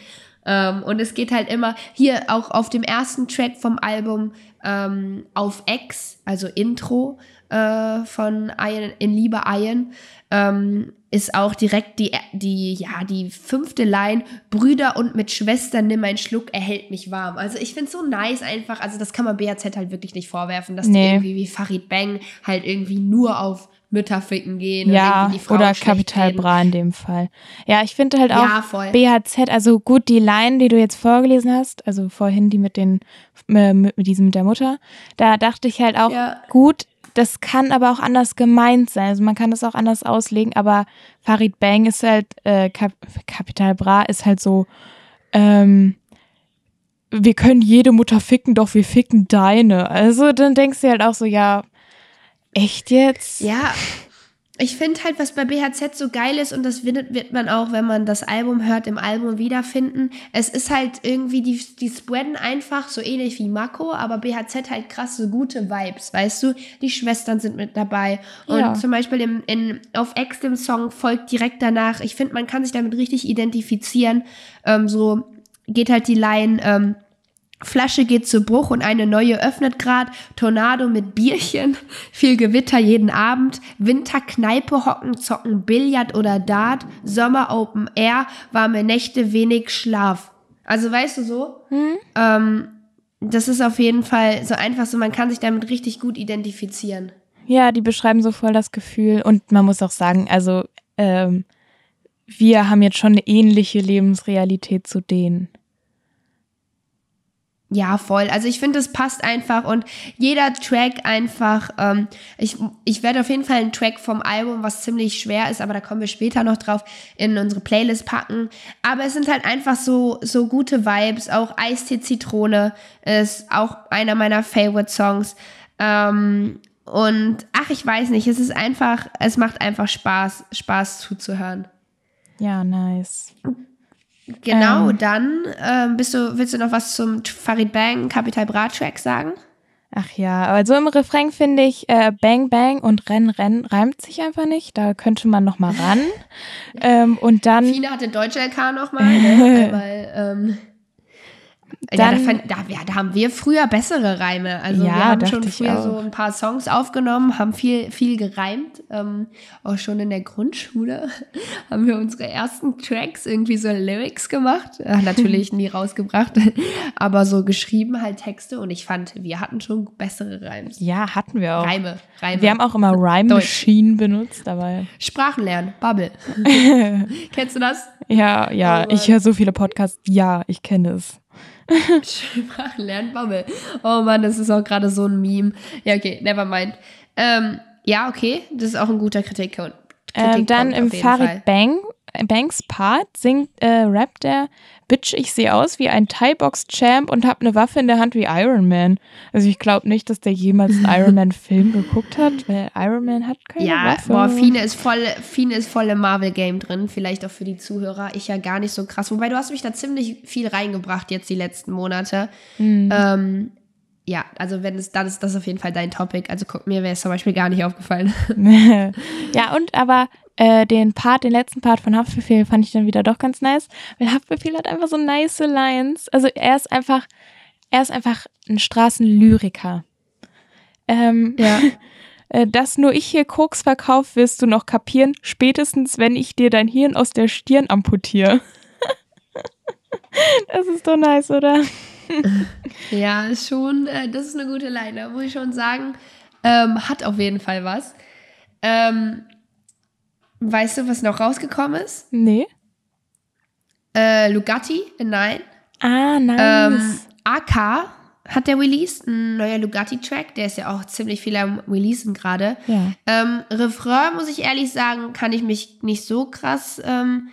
Ähm, und es geht halt immer hier auch auf dem ersten Track vom Album ähm, auf X, also Intro äh, von Iron, In Liebe Iron, ähm, ist auch direkt die, die, ja, die fünfte Line, Brüder und mit Schwestern nimm einen Schluck, erhält mich warm. Also ich finde es so nice einfach, also das kann man BAZ halt wirklich nicht vorwerfen, dass nee. die irgendwie wie Farid Bang halt irgendwie nur auf Mütter ficken gehen. Ja, oder Kapital Bra in dem Fall. Ja, ich finde halt auch ja, BHZ, also gut, die Line, die du jetzt vorgelesen hast, also vorhin die mit den, äh, mit diesem mit der Mutter, da dachte ich halt auch, ja. gut, das kann aber auch anders gemeint sein. Also man kann das auch anders auslegen, aber Farid Bang ist halt, äh, Kap Kapital Bra ist halt so, ähm, wir können jede Mutter ficken, doch wir ficken deine. Also dann denkst du halt auch so, ja, echt jetzt? Ja, ich finde halt, was bei BHZ so geil ist, und das wird, man auch, wenn man das Album hört, im Album wiederfinden. Es ist halt irgendwie, die, die spreaden einfach so ähnlich wie Mako, aber BHZ halt krasse, gute Vibes, weißt du? Die Schwestern sind mit dabei. Und ja. zum Beispiel im, in, auf X, dem Song, folgt direkt danach. Ich finde, man kann sich damit richtig identifizieren. Ähm, so geht halt die Line, ähm, Flasche geht zu Bruch und eine neue öffnet grad. Tornado mit Bierchen, viel Gewitter jeden Abend. Winterkneipe hocken, zocken Billard oder Dart. Sommer Open Air, warme Nächte, wenig Schlaf. Also weißt du so? Hm? Ähm, das ist auf jeden Fall so einfach so, man kann sich damit richtig gut identifizieren. Ja, die beschreiben so voll das Gefühl. Und man muss auch sagen, also ähm, wir haben jetzt schon eine ähnliche Lebensrealität zu denen. Ja, voll. Also ich finde, es passt einfach und jeder Track einfach, ähm, ich, ich werde auf jeden Fall einen Track vom Album, was ziemlich schwer ist, aber da kommen wir später noch drauf, in unsere Playlist packen. Aber es sind halt einfach so, so gute Vibes. Auch Eistee Zitrone ist auch einer meiner Favorite Songs. Ähm, und ach, ich weiß nicht, es ist einfach, es macht einfach Spaß, Spaß zuzuhören. Ja, nice. Genau, ähm, dann ähm, bist du, willst du noch was zum Farid Bang Capital Bra Track sagen? Ach ja, aber so im Refrain finde ich äh, Bang Bang und Renn Renn reimt sich einfach nicht. Da könnte man noch mal ran. ähm, und dann. Fina hatte deutsche LK noch mal, ne? weil ähm, dann, ja, da, fand, da, ja, da, haben wir früher bessere Reime. Also ja, wir haben schon früher so ein paar Songs aufgenommen, haben viel, viel gereimt. Ähm, auch schon in der Grundschule haben wir unsere ersten Tracks irgendwie so Lyrics gemacht. Äh, natürlich nie rausgebracht, aber so geschrieben halt Texte. Und ich fand, wir hatten schon bessere Reims. Ja, hatten wir auch. Reime, Reime. Wir haben auch immer Rhyme Machine benutzt dabei. Sprachen lernen, Bubble. Kennst du das? Ja, ja. Oh, ich höre so viele Podcasts. Ja, ich kenne es. Sprachen lernen Bubble. Oh Mann, das ist auch gerade so ein Meme. Ja, okay, never mind. Ähm, ja, okay, das ist auch ein guter Kritikpunkt. Ähm, dann im Farid Bang, Banks Part singt, äh, rappt der Bitch, ich sehe aus wie ein Thai-Box-Champ und habe eine Waffe in der Hand wie Iron Man. Also ich glaube nicht, dass der jemals einen Iron Man-Film geguckt hat, weil Iron Man hat keine ja, Waffe. Ja, boah, Fine ist voll, Fine ist voll im Marvel-Game drin. Vielleicht auch für die Zuhörer. Ich ja gar nicht so krass. Wobei du hast mich da ziemlich viel reingebracht jetzt die letzten Monate. Mhm. Ähm, ja, also wenn es, dann ist das auf jeden Fall dein Topic. Also guck, mir wäre es zum Beispiel gar nicht aufgefallen. ja, und aber äh, den Part, den letzten Part von Haftbefehl fand ich dann wieder doch ganz nice, weil Haftbefehl hat einfach so nice Lines. Also er ist einfach, er ist einfach ein Straßenlyriker. Ähm, ja. Äh, dass nur ich hier Koks verkaufe, wirst du noch kapieren, spätestens wenn ich dir dein Hirn aus der Stirn amputiere. das ist doch nice, oder? ja, schon, äh, das ist eine gute Line, muss ich schon sagen. Ähm, hat auf jeden Fall was. Ähm, Weißt du, was noch rausgekommen ist? Nee. Äh, Lugatti in Nein. Ah, nice. Ähm, AK hat der released, ein neuer Lugatti-Track, der ist ja auch ziemlich viel am Releasen gerade. Ja. Ähm, Refrain, muss ich ehrlich sagen, kann ich mich nicht so krass ähm,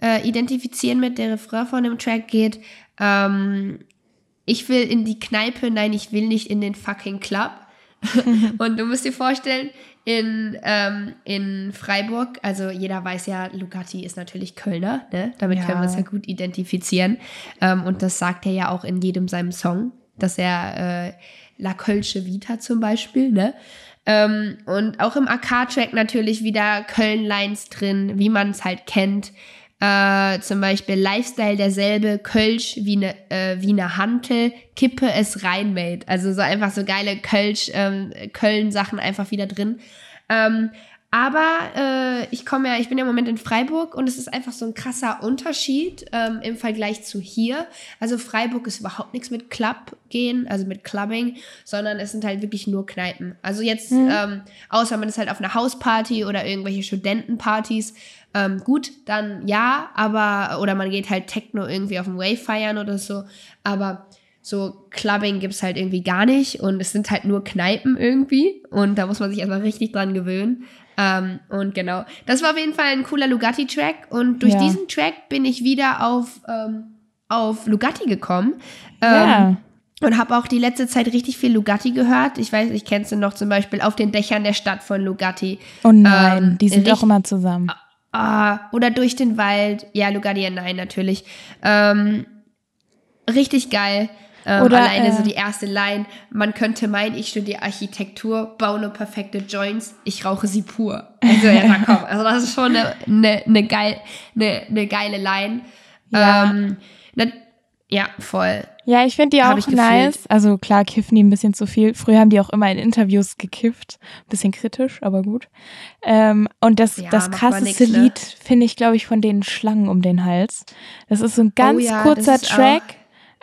äh, identifizieren mit. Der Refrain von dem Track geht, ähm, ich will in die Kneipe, nein, ich will nicht in den fucking Club. und du musst dir vorstellen, in, ähm, in Freiburg, also jeder weiß ja, Lugatti ist natürlich Kölner, ne? damit ja. können wir uns ja gut identifizieren. Ähm, und das sagt er ja auch in jedem seinem Song, dass er äh, La Kölsche Vita zum Beispiel, ne? Ähm, und auch im AK-Track natürlich wieder Köln-Lines drin, wie man es halt kennt. Äh, zum Beispiel Lifestyle derselbe, Kölsch wie eine äh, wie ne Hantel, Kippe es reinmade. Also so einfach so geile Kölsch, ähm, Köln-Sachen einfach wieder drin. Ähm, aber äh, ich komme ja, ich bin ja im Moment in Freiburg und es ist einfach so ein krasser Unterschied ähm, im Vergleich zu hier. Also Freiburg ist überhaupt nichts mit Club gehen, also mit Clubbing, sondern es sind halt wirklich nur Kneipen. Also jetzt, mhm. ähm, außer man ist halt auf einer Hausparty oder irgendwelche Studentenpartys, ähm, gut, dann ja, aber, oder man geht halt Techno irgendwie auf dem Wave feiern oder so, aber so Clubbing gibt es halt irgendwie gar nicht und es sind halt nur Kneipen irgendwie und da muss man sich erstmal richtig dran gewöhnen. Ähm, und genau, das war auf jeden Fall ein cooler Lugatti-Track und durch ja. diesen Track bin ich wieder auf, ähm, auf Lugatti gekommen. Ähm, ja. Und habe auch die letzte Zeit richtig viel Lugatti gehört. Ich weiß, ich kennst du noch zum Beispiel auf den Dächern der Stadt von Lugatti. Oh nein, ähm, die sind auch immer zusammen. Ah, oder durch den Wald. Ja, Lugatti, nein, natürlich. Ähm, richtig geil. Ähm, Oder, alleine äh, so die erste Line, man könnte meinen, ich studiere Architektur, baue nur perfekte Joints, ich rauche sie pur. Also ja, komm, also das ist schon eine, eine, eine, geil, eine, eine geile Line. Ja. Ähm, ne, ja, voll. Ja, ich finde die auch nice. Also klar, kiffen die ein bisschen zu viel. Früher haben die auch immer in Interviews gekifft. Bisschen kritisch, aber gut. Ähm, und das, ja, das krasseste nix, ne? Lied finde ich, glaube ich, von den Schlangen um den Hals. Das ist so ein ganz oh ja, kurzer Track.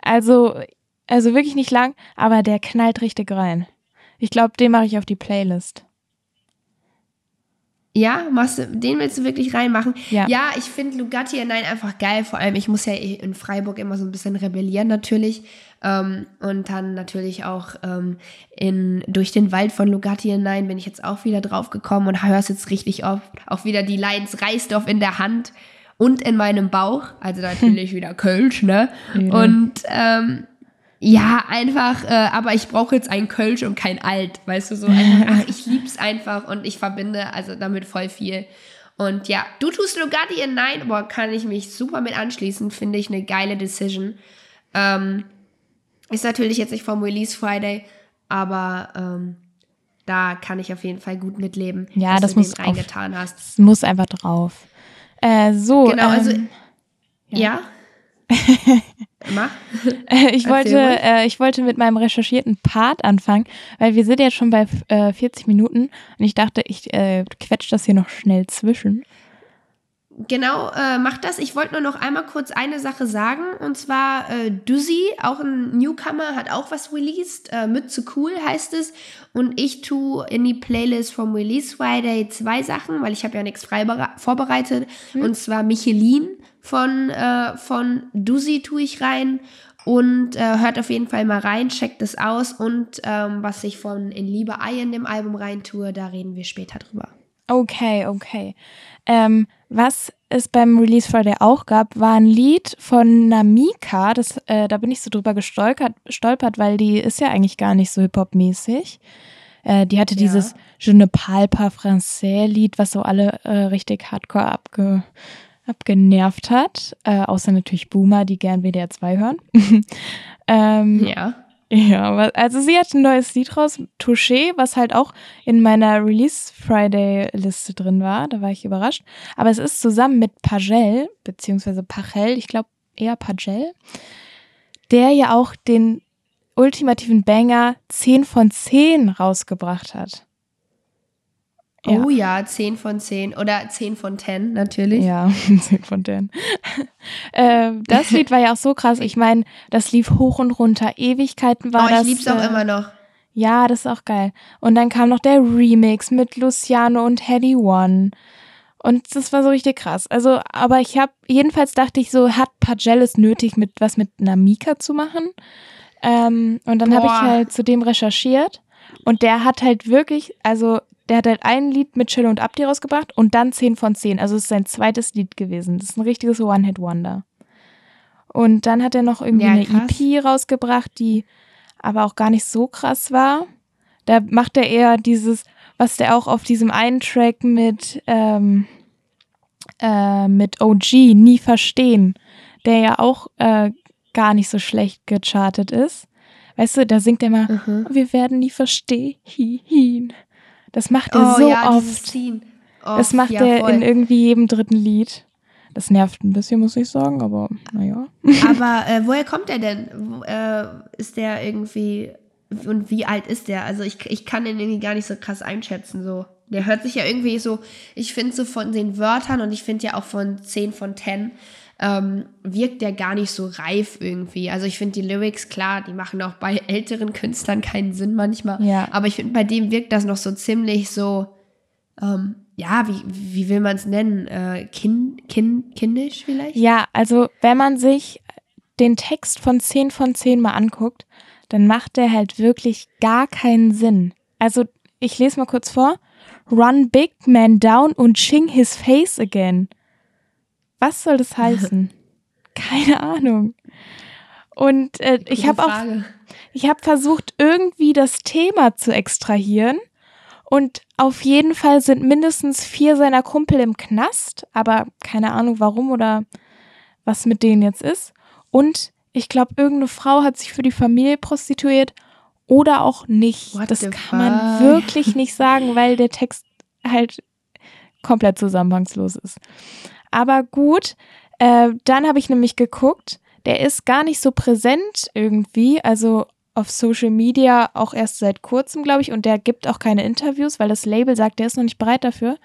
Also also wirklich nicht lang, aber der knallt richtig rein. Ich glaube, den mache ich auf die Playlist. Ja, machst du, den willst du wirklich reinmachen? Ja. Ja, ich finde Lugatti Nein einfach geil. Vor allem, ich muss ja in Freiburg immer so ein bisschen rebellieren natürlich. Ähm, und dann natürlich auch ähm, in, durch den Wald von Lugatti Nein bin ich jetzt auch wieder drauf gekommen und höre es jetzt richtig oft. Auch wieder die Leidens Reisdorf in der Hand und in meinem Bauch. Also natürlich wieder Kölsch, ne? Ja. Und ähm, ja, einfach, äh, aber ich brauche jetzt ein Kölsch und kein Alt, weißt du, so einfach, ach, ich lieb's einfach und ich verbinde also damit voll viel. Und ja, du tust Lugatti in Nein, aber kann ich mich super mit anschließen, finde ich eine geile Decision. Ähm, ist natürlich jetzt nicht vom Release Friday, aber ähm, da kann ich auf jeden Fall gut mitleben, Ja, dass das du muss den reingetan hast. Es muss einfach drauf. Äh, so, Genau, also ähm, ja. Mach. ich, wollte, äh, ich wollte mit meinem recherchierten Part anfangen, weil wir sind jetzt schon bei äh, 40 Minuten und ich dachte, ich äh, quetsche das hier noch schnell zwischen. Genau, äh, mach das. Ich wollte nur noch einmal kurz eine Sache sagen. Und zwar äh, Duzzy, auch ein Newcomer, hat auch was released. Äh, Mütze cool heißt es. Und ich tue in die Playlist vom Release Friday zwei Sachen, weil ich habe ja nichts frei vorbereitet. Und zwar Michelin von, äh, von Duzzy tue ich rein. Und äh, hört auf jeden Fall mal rein, checkt es aus. Und ähm, was ich von In Liebe Ei in dem Album rein tue, da reden wir später drüber. Okay, okay. Ähm, was es beim Release Friday auch gab, war ein Lied von Namika. Das, äh, da bin ich so drüber gestolpert, stolpert, weil die ist ja eigentlich gar nicht so Hip-Hop-mäßig. Äh, die hatte Ja. dieses Je ne parle pas français Lied, was so alle äh, richtig hardcore abge, abgenervt hat. Äh, außer natürlich Boomer, die gern WDR 2 hören. ähm, Ja. ja, also sie hat ein neues Lied raus, Touché, was halt auch in meiner Release Friday Liste drin war. Da war ich überrascht. Aber es ist zusammen mit Pagel, beziehungsweise Pachel, ich glaube eher Pagel, der ja auch den ultimativen Banger 10 von 10 rausgebracht hat. Ja. Oh ja, 10 von 10 oder 10 von 10 natürlich. Ja, 10 von 10. äh, das Lied war ja auch so krass. Ich meine, das lief hoch und runter. Ewigkeiten war oh, das. ich lieb's auch äh, immer noch. Ja, das ist auch geil. Und dann kam noch der Remix mit Luciano und Heady One. Und das war so richtig krass. Also, aber ich habe, jedenfalls dachte ich so, hat Pagel es nötig, mit was mit Namika zu machen? Ähm, und dann habe ich halt zu dem recherchiert. Und der hat halt wirklich, also, der hat halt ein Lied mit Chill und Abdi rausgebracht und dann 10 von 10. Also, es ist sein zweites Lied gewesen. Das ist ein richtiges One-Hit-Wonder. Und dann hat er noch irgendwie Ja, eine krass. EP rausgebracht, die aber auch gar nicht so krass war. Da macht er eher dieses, was der auch auf diesem einen Track mit, ähm, äh, mit OG nie verstehen, der ja auch äh, gar nicht so schlecht gechartet ist. Weißt du, da singt er mal, Mhm. wir werden nie verstehen. Das macht er Oh so ja, oft. Scene. Das Oft, macht ja, er voll. in irgendwie jedem dritten Lied. Das nervt ein bisschen, muss ich sagen, aber naja. Aber äh, woher kommt er denn? Äh, ist der irgendwie und wie alt ist der? Also ich, ich kann den irgendwie gar nicht so krass einschätzen. So. Der hört sich ja irgendwie so, ich finde so von den Wörtern und ich finde ja auch von 10 von 10 ähm, wirkt der gar nicht so reif irgendwie. Also ich finde die Lyrics, klar, die machen auch bei älteren Künstlern keinen Sinn manchmal. Ja. Aber ich finde, bei dem wirkt das noch so ziemlich so, ähm, ja, wie, wie will man es nennen? Äh, kind, kind, kindisch vielleicht? Ja, also wenn man sich den Text von 10 von 10 mal anguckt, dann macht der halt wirklich gar keinen Sinn. Also ich lese mal kurz vor. Run big man down und ching his face again. Was soll das heißen? Keine Ahnung. Und äh, ich habe auch ich habe versucht, irgendwie das Thema zu extrahieren. Und auf jeden Fall sind mindestens vier seiner Kumpel im Knast, aber keine Ahnung warum oder was mit denen jetzt ist. Und ich glaube, irgendeine Frau hat sich für die Familie prostituiert oder auch nicht. What das kann man fuck? wirklich nicht sagen, weil der Text halt komplett zusammenhangslos ist. Aber gut, äh, dann habe ich nämlich geguckt, der ist gar nicht so präsent irgendwie, also auf Social Media auch erst seit kurzem, glaube ich, und der gibt auch keine Interviews, weil das Label sagt, der ist noch nicht bereit dafür.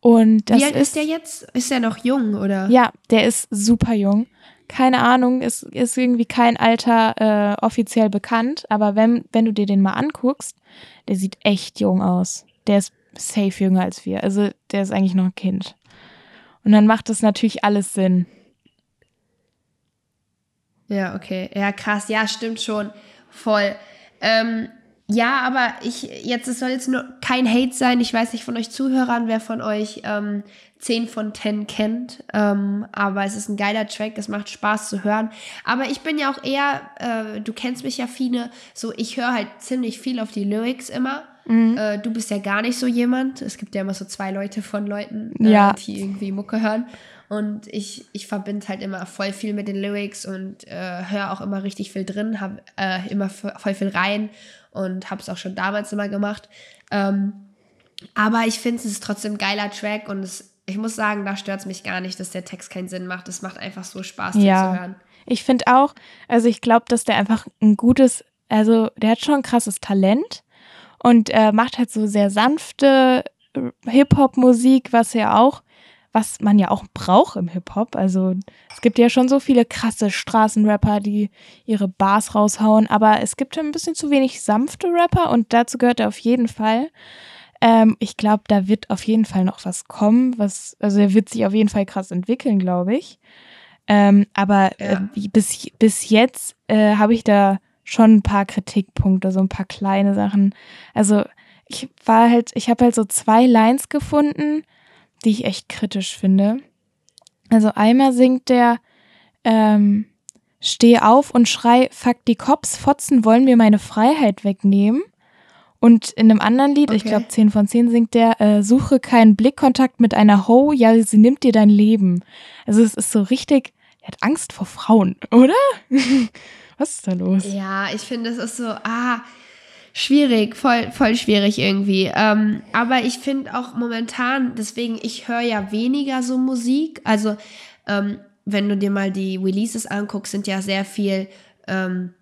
Und das Wie alt ist der jetzt? Ist der noch jung oder? ja, der ist super jung. Keine Ahnung, ist, ist irgendwie kein Alter äh, offiziell bekannt, aber wenn, wenn du dir den mal anguckst, der sieht echt jung aus. Der ist safe jünger als wir. Also der ist eigentlich noch ein Kind. Und dann macht das natürlich alles Sinn. Ja, okay. Ja, krass. Ja, stimmt schon. Voll. Ähm, ja, aber ich, jetzt, es soll jetzt nur kein Hate sein. Ich weiß nicht von euch Zuhörern, wer von euch ähm, 10 von 10 kennt. Ähm, aber es ist ein geiler Track, es macht Spaß zu hören. Aber ich bin ja auch eher, äh, du kennst mich ja, Fine, so ich höre halt ziemlich viel auf die Lyrics immer. Mhm. Äh, du bist ja gar nicht so jemand. Es gibt ja immer so zwei Leute von Leuten, äh, ja. die irgendwie Mucke hören. Und ich, ich verbinde halt immer voll viel mit den Lyrics und äh, höre auch immer richtig viel drin, habe äh, immer voll viel rein und habe es auch schon damals immer gemacht. Ähm, aber ich finde, es ist trotzdem ein geiler Track und es, ich muss sagen, da stört es mich gar nicht, dass der Text keinen Sinn macht. Es macht einfach so Spaß, den ja. zu hören. Ich finde auch, also ich glaube, dass der einfach ein gutes, also der hat schon ein krasses Talent und äh, macht halt so sehr sanfte äh, Hip-Hop-Musik, was ja auch was man ja auch braucht im Hip-Hop. Also es gibt ja schon so viele krasse Straßenrapper, die ihre Bars raushauen, aber es gibt ein bisschen zu wenig sanfte Rapper und dazu gehört er auf jeden Fall. Ähm, ich glaube, da wird auf jeden Fall noch was kommen, was, also er wird sich auf jeden Fall krass entwickeln, glaube ich. Ähm, aber äh, ja. äh, bis, bis jetzt äh, habe ich da schon ein paar Kritikpunkte, so ein paar kleine Sachen. Also ich war halt, ich habe halt so zwei Lines gefunden, die ich echt kritisch finde. Also einmal singt der ähm, Steh auf und schrei, fuck die Cops, Fotzen wollen mir meine Freiheit wegnehmen. Und in einem anderen Lied, okay. ich glaube 10 von 10, singt der, äh, suche keinen Blickkontakt mit einer Ho, ja, sie nimmt dir dein Leben. Also es ist so richtig, er hat Angst vor Frauen, oder? Was ist da los? Ja, ich finde, es ist so, ah, schwierig, voll, voll schwierig irgendwie. Ähm, aber ich finde auch momentan, deswegen, ich höre ja weniger so Musik. Also, ähm, wenn du dir mal die Releases anguckst, sind ja sehr viel ähm,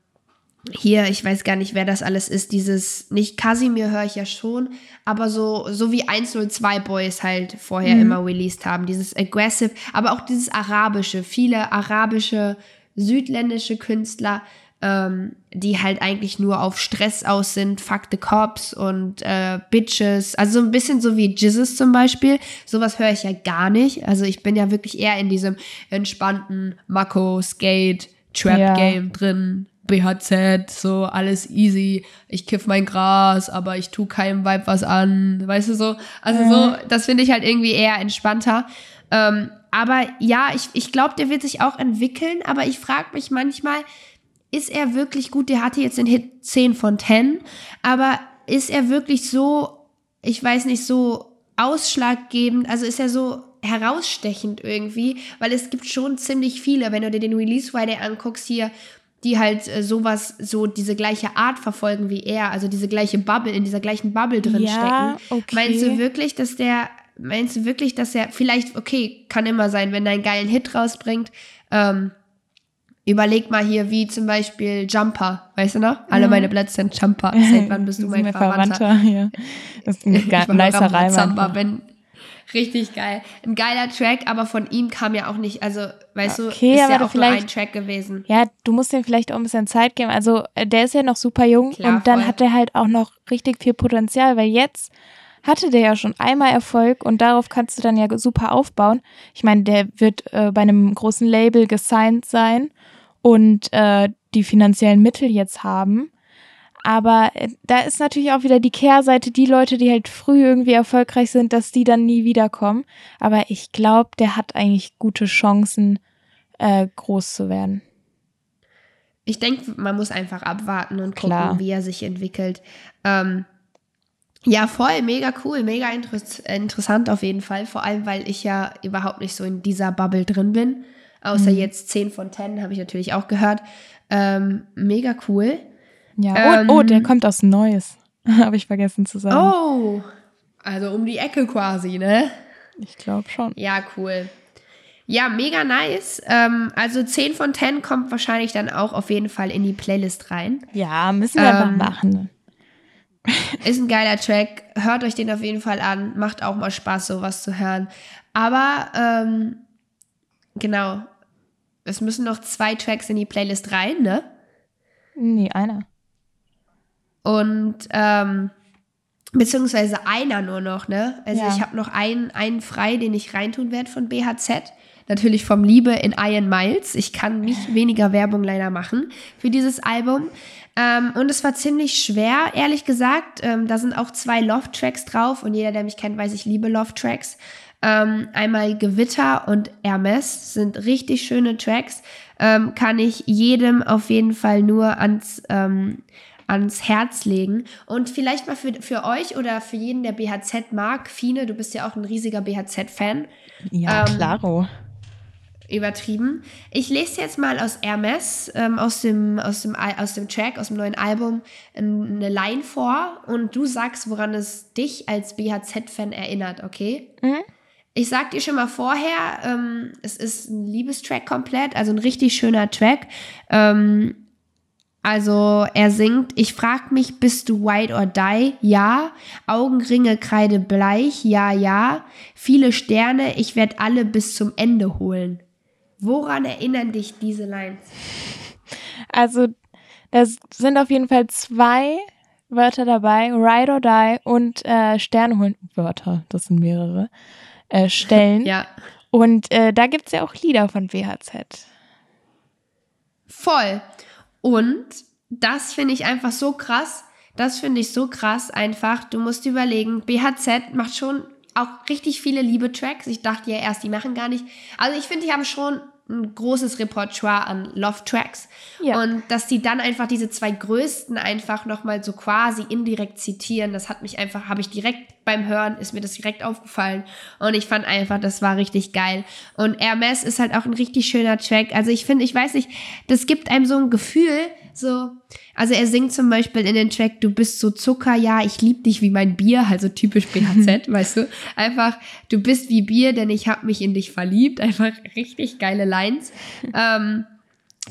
hier, ich weiß gar nicht, wer das alles ist, dieses, nicht Casimir höre ich ja schon, aber so, so wie 102 Boys halt vorher mhm. immer released haben, dieses Aggressive, aber auch dieses Arabische, viele arabische, südländische Künstler, ähm, die halt eigentlich nur auf Stress aus sind, fuck the cops und äh, Bitches, also so ein bisschen so wie Jizzes zum Beispiel. Sowas höre ich ja gar nicht. Also ich bin ja wirklich eher in diesem entspannten Mako, Skate, Trap-Game ja. drin. BHZ, so alles easy. Ich kiff mein Gras, aber ich tu keinem Vibe was an. Weißt du so? Also mhm. so, das finde ich halt irgendwie eher entspannter. Ähm, aber ja, ich, ich glaube, der wird sich auch entwickeln, aber ich frage mich manchmal, ist er wirklich gut? Der hatte jetzt den Hit 10 von 10, aber ist er wirklich so, ich weiß nicht, so ausschlaggebend, also ist er so herausstechend irgendwie, weil es gibt schon ziemlich viele, wenn du dir den Release Friday anguckst hier, die halt äh, sowas, so diese gleiche Art verfolgen wie er, also diese gleiche Bubble, in dieser gleichen Bubble drin ja, stecken. Okay. Meinst du wirklich, dass der, meinst du wirklich, dass er, vielleicht, okay, kann immer sein, wenn er einen geilen Hit rausbringt, ähm, Überleg mal hier, wie zum Beispiel Jumper, weißt du noch? Alle mhm. meine Blätter sind Jumper. Seit wann bist du mein Verwandter? Verwandter ja. Das ist ein ge nicer Reim. Wenn, richtig geil. Ein geiler Track, aber von ihm kam ja auch nicht, also, weißt okay, du, ist ja auch nur ein Track gewesen. Ja, du musst ihm vielleicht auch ein bisschen Zeit geben. Also, äh, der ist ja noch super jung Klar, und dann voll. hat er halt auch noch richtig viel Potenzial, weil jetzt hatte der ja schon einmal Erfolg und darauf kannst du dann ja super aufbauen. Ich meine, der wird äh, bei einem großen Label gesigned sein und äh, die finanziellen Mittel jetzt haben. Aber äh, da ist natürlich auch wieder die Kehrseite, die Leute, die halt früh irgendwie erfolgreich sind, dass die dann nie wiederkommen. Aber ich glaube, der hat eigentlich gute Chancen, äh, groß zu werden. Ich denke, man muss einfach abwarten und gucken, Klar. wie er sich entwickelt. Ähm, ja, voll, mega cool, mega interess interessant auf jeden Fall. Vor allem, weil ich ja überhaupt nicht so in dieser Bubble drin bin. Außer mhm. jetzt 10 von 10 habe ich natürlich auch gehört. Ähm, mega cool. Ja, ähm, oh, oh, der kommt aus Neues. habe ich vergessen zu sagen. Oh, also um die Ecke quasi, ne? Ich glaube schon. Ja, cool. Ja, mega nice. Ähm, also 10 von 10 kommt wahrscheinlich dann auch auf jeden Fall in die Playlist rein. Ja, müssen wir ähm, mal machen. Ist ein geiler Track. Hört euch den auf jeden Fall an. Macht auch mal Spaß, sowas zu hören. Aber ähm, Genau. Es müssen noch zwei Tracks in die Playlist rein, ne? Nee, einer. Und ähm, beziehungsweise einer nur noch, ne? Also ja. ich habe noch einen, einen frei, den ich reintun werde von BHZ. Natürlich vom Liebe in Iron Miles. Ich kann nicht weniger Werbung leider machen für dieses Album. Ähm, und es war ziemlich schwer, ehrlich gesagt. Ähm, da sind auch zwei Love-Tracks drauf und jeder, der mich kennt, weiß, ich liebe Love-Tracks. Ähm, einmal Gewitter und Hermes sind richtig schöne Tracks. Ähm, kann ich jedem auf jeden Fall nur ans, ähm, ans Herz legen. Und vielleicht mal für, für euch oder für jeden, der BHZ mag, Fine, du bist ja auch ein riesiger BHZ-Fan. Ja, ähm, klaro übertrieben. Ich lese jetzt mal aus Hermes, ähm, aus, dem, aus, dem, aus dem Track, aus dem neuen Album, eine Line vor und du sagst, woran es dich als BHZ-Fan erinnert, okay? Mhm. Ich sag dir schon mal vorher, ähm, es ist ein Liebestrack komplett, also ein richtig schöner Track. Ähm, also er singt, ich frag mich, bist du white or die? Ja. Augenringe, Kreide bleich? Ja, ja. Viele Sterne, ich werd alle bis zum Ende holen. Woran erinnern dich diese Lines? Also, das sind auf jeden Fall zwei Wörter dabei, Ride or Die und äh, Sterne holen. Wörter, das sind mehrere. Äh, Stellen. ja. Und äh, da gibt es ja auch Lieder von WHZ. Voll. Und das finde ich einfach so krass. Das finde ich so krass einfach. Du musst überlegen, BHZ macht schon auch richtig viele Liebe-Tracks. Ich dachte ja erst, die machen gar nicht. Also ich finde, die haben schon ein großes Repertoire an Love-Tracks. Ja. Und dass die dann einfach diese zwei größten einfach nochmal so quasi indirekt zitieren, das hat mich einfach, habe ich direkt beim Hören, ist mir das direkt aufgefallen. Und ich fand einfach, das war richtig geil. Und Hermes ist halt auch ein richtig schöner Track. Also ich finde, ich weiß nicht, das gibt einem so ein Gefühl, so, also er singt zum Beispiel in den Track, du bist so Zucker, ja, ich lieb dich wie mein Bier, also typisch BHZ, weißt du? Einfach, du bist wie Bier, denn ich hab mich in dich verliebt. Einfach richtig geile Lines. ähm,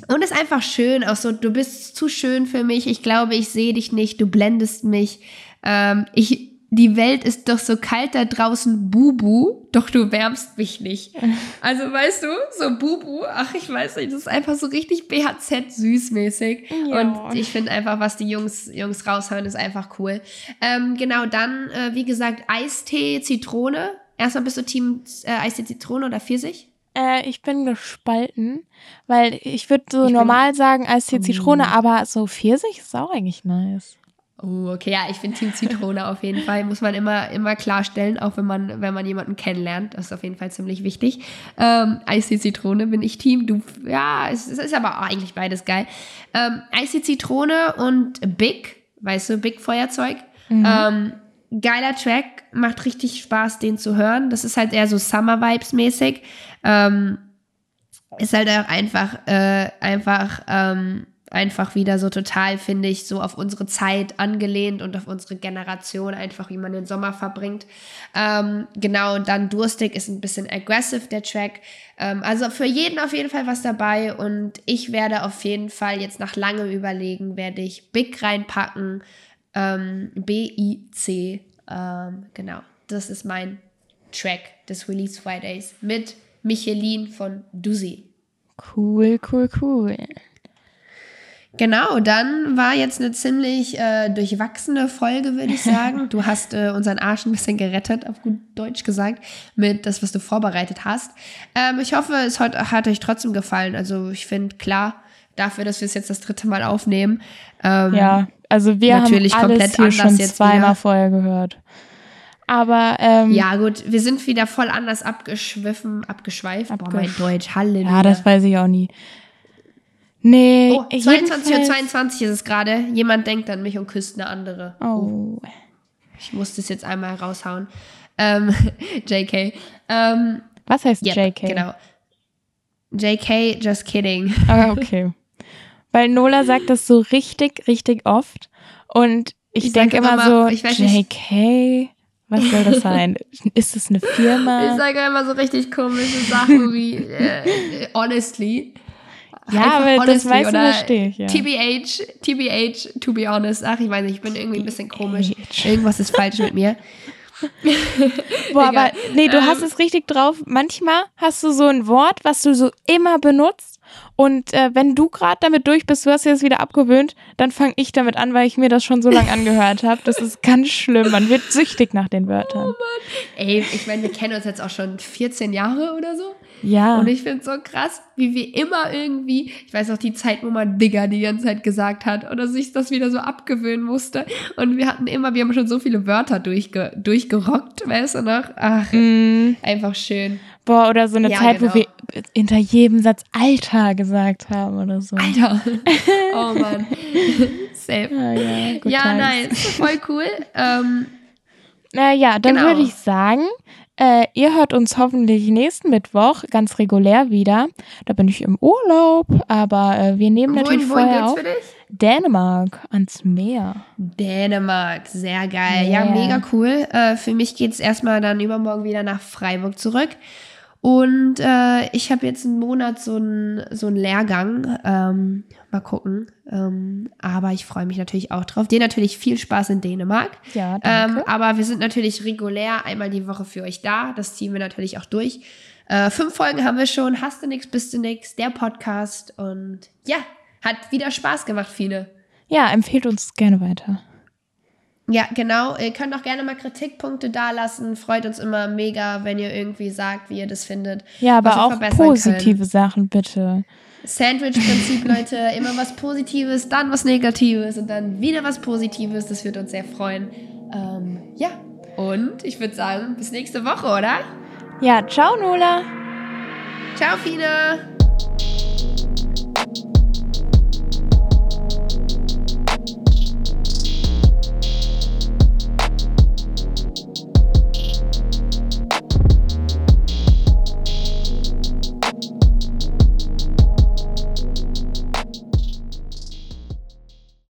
und ist einfach schön, auch so, du bist zu schön für mich, ich glaube, ich sehe dich nicht, du blendest mich. Ähm, ich, die Welt ist doch so kalt da draußen, Bubu, doch du wärmst mich nicht. Also weißt du, so Bubu, ach ich weiß nicht, das ist einfach so richtig BHZ süßmäßig. Ja. Und ich finde einfach, was die Jungs, Jungs raushauen, ist einfach cool. Ähm, genau, dann, äh, wie gesagt, Eistee, Zitrone. Erstmal bist du Team äh, Eistee, Zitrone oder Pfirsich? Äh, ich bin gespalten, weil ich würde so ich normal sagen Eistee, Zitrone, aber so Pfirsich ist auch eigentlich nice. Oh, okay, ja, ich finde Team Zitrone auf jeden Fall, muss man immer, immer klarstellen, auch wenn man, wenn man jemanden kennenlernt. Das ist auf jeden Fall ziemlich wichtig. Ähm, Eistee Zitrone bin ich Team. Du, ja, es, es ist aber eigentlich beides geil. Ähm, Eistee Zitrone und Big, weißt du, Big Feuerzeug. Mhm. Ähm, geiler Track, macht richtig Spaß, den zu hören. Das ist halt eher so Summer Vibes mäßig. Ähm, ist halt auch einfach, äh, einfach, ähm, einfach wieder so total, finde ich, so auf unsere Zeit angelehnt und auf unsere Generation, einfach wie man den Sommer verbringt. Ähm, genau, und dann Durstig ist ein bisschen aggressive, der Track. Ähm, also für jeden auf jeden Fall was dabei und ich werde auf jeden Fall jetzt nach langem Überlegen, werde ich Big reinpacken, ähm, B-I-C, ähm, genau, das ist mein Track des Release Fridays mit Michelin von Dusi. Cool, cool, cool. Genau, dann war jetzt eine ziemlich äh, durchwachsene Folge, würde ich sagen. Du hast äh, unseren Arsch ein bisschen gerettet, auf gut Deutsch gesagt, mit das, was du vorbereitet hast. Ähm, ich hoffe, es hat, hat, euch trotzdem gefallen. Also ich finde, klar, dafür, dass wir es jetzt das dritte Mal aufnehmen. Ähm, ja, also wir natürlich haben alles komplett hier schon zweimal wieder. vorher gehört. Aber ähm, ja gut, wir sind wieder voll anders abgeschwiffen, abgeschweift. Abgesch Boah, mein Deutsch, Halleluja. Ja, das weiß ich auch nie. Nee, oh, 22 Uhr 22 ist es gerade. Jemand denkt an mich und küsst eine andere. Oh. Ich muss das jetzt einmal raushauen. Ähm, JK. Ähm, Was heißt yep, JK? Genau. JK, just kidding. Ah, okay. Weil Nola sagt das so richtig, richtig oft. Und ich, ich denke immer, immer, so, JK, was soll das sein? Ist das eine Firma? Ich sage immer so richtig komische Sachen wie äh, honestly. Ja, aber das weißt du, verstehe ich, ja. TBH, TBH, to be honest. Ach, ich weiß nicht, ich bin irgendwie ein bisschen komisch. Irgendwas ist falsch mit mir. Boah, aber nee, du ähm, hast es richtig drauf. Manchmal hast du so ein Wort, was du so immer benutzt Und äh, wenn du gerade damit durch bist, du hast dir das wieder abgewöhnt, dann fange ich damit an, weil ich mir das schon so lange angehört habe. Das ist ganz schlimm. Man wird süchtig nach den Wörtern. Oh Mann. Ey, ich meine, wir kennen uns jetzt auch schon 14 Jahre oder so. Ja. Und ich finde es so krass, wie wir immer irgendwie, ich weiß auch die Zeit, wo man Digger die ganze Zeit gesagt hat oder sich das wieder so abgewöhnen musste. Und wir hatten immer, wir haben schon so viele Wörter durchge durchgerockt, weißt du noch? Ach, mm. einfach schön. Boah, oder so eine ja, Zeit, genau. wo wir hinter jedem Satz Alter gesagt haben oder so. Alter. Oh Mann. Safe. Ja, ja, ja nice. Voll cool. Ähm, na ja, dann genau. würde ich sagen, äh, ihr hört uns hoffentlich nächsten Mittwoch ganz regulär wieder. Da bin ich im Urlaub, aber äh, wir nehmen natürlich wohin, vorher auf Dänemark ans Meer. Dänemark, sehr geil. Yeah. Ja, mega cool. Äh, für mich geht es erstmal dann übermorgen wieder nach Freiburg zurück. Und äh, ich habe jetzt einen Monat so einen so Lehrgang. Ähm, mal gucken. Ähm, aber ich freue mich natürlich auch drauf. Dir natürlich viel Spaß in Dänemark. Ja, danke. Ähm, aber wir sind natürlich regulär einmal die Woche für euch da. Das ziehen wir natürlich auch durch. Äh, fünf Folgen haben wir schon. Hast du nix, bist du nix. Der Podcast. Und ja, hat wieder Spaß gemacht, viele. Ja, empfehlt uns gerne weiter. Ja, genau. Ihr könnt auch gerne mal Kritikpunkte dalassen. Freut uns immer mega, wenn ihr irgendwie sagt, wie ihr das findet. Ja, aber auch positive können. Sachen, bitte. Sandwich-Prinzip, Leute. Immer was Positives, dann was Negatives und dann wieder was Positives. Das wird uns sehr freuen. Ähm, ja, und ich würde sagen, bis nächste Woche, oder? Ja, ciao, Nola. Ciao, Fine.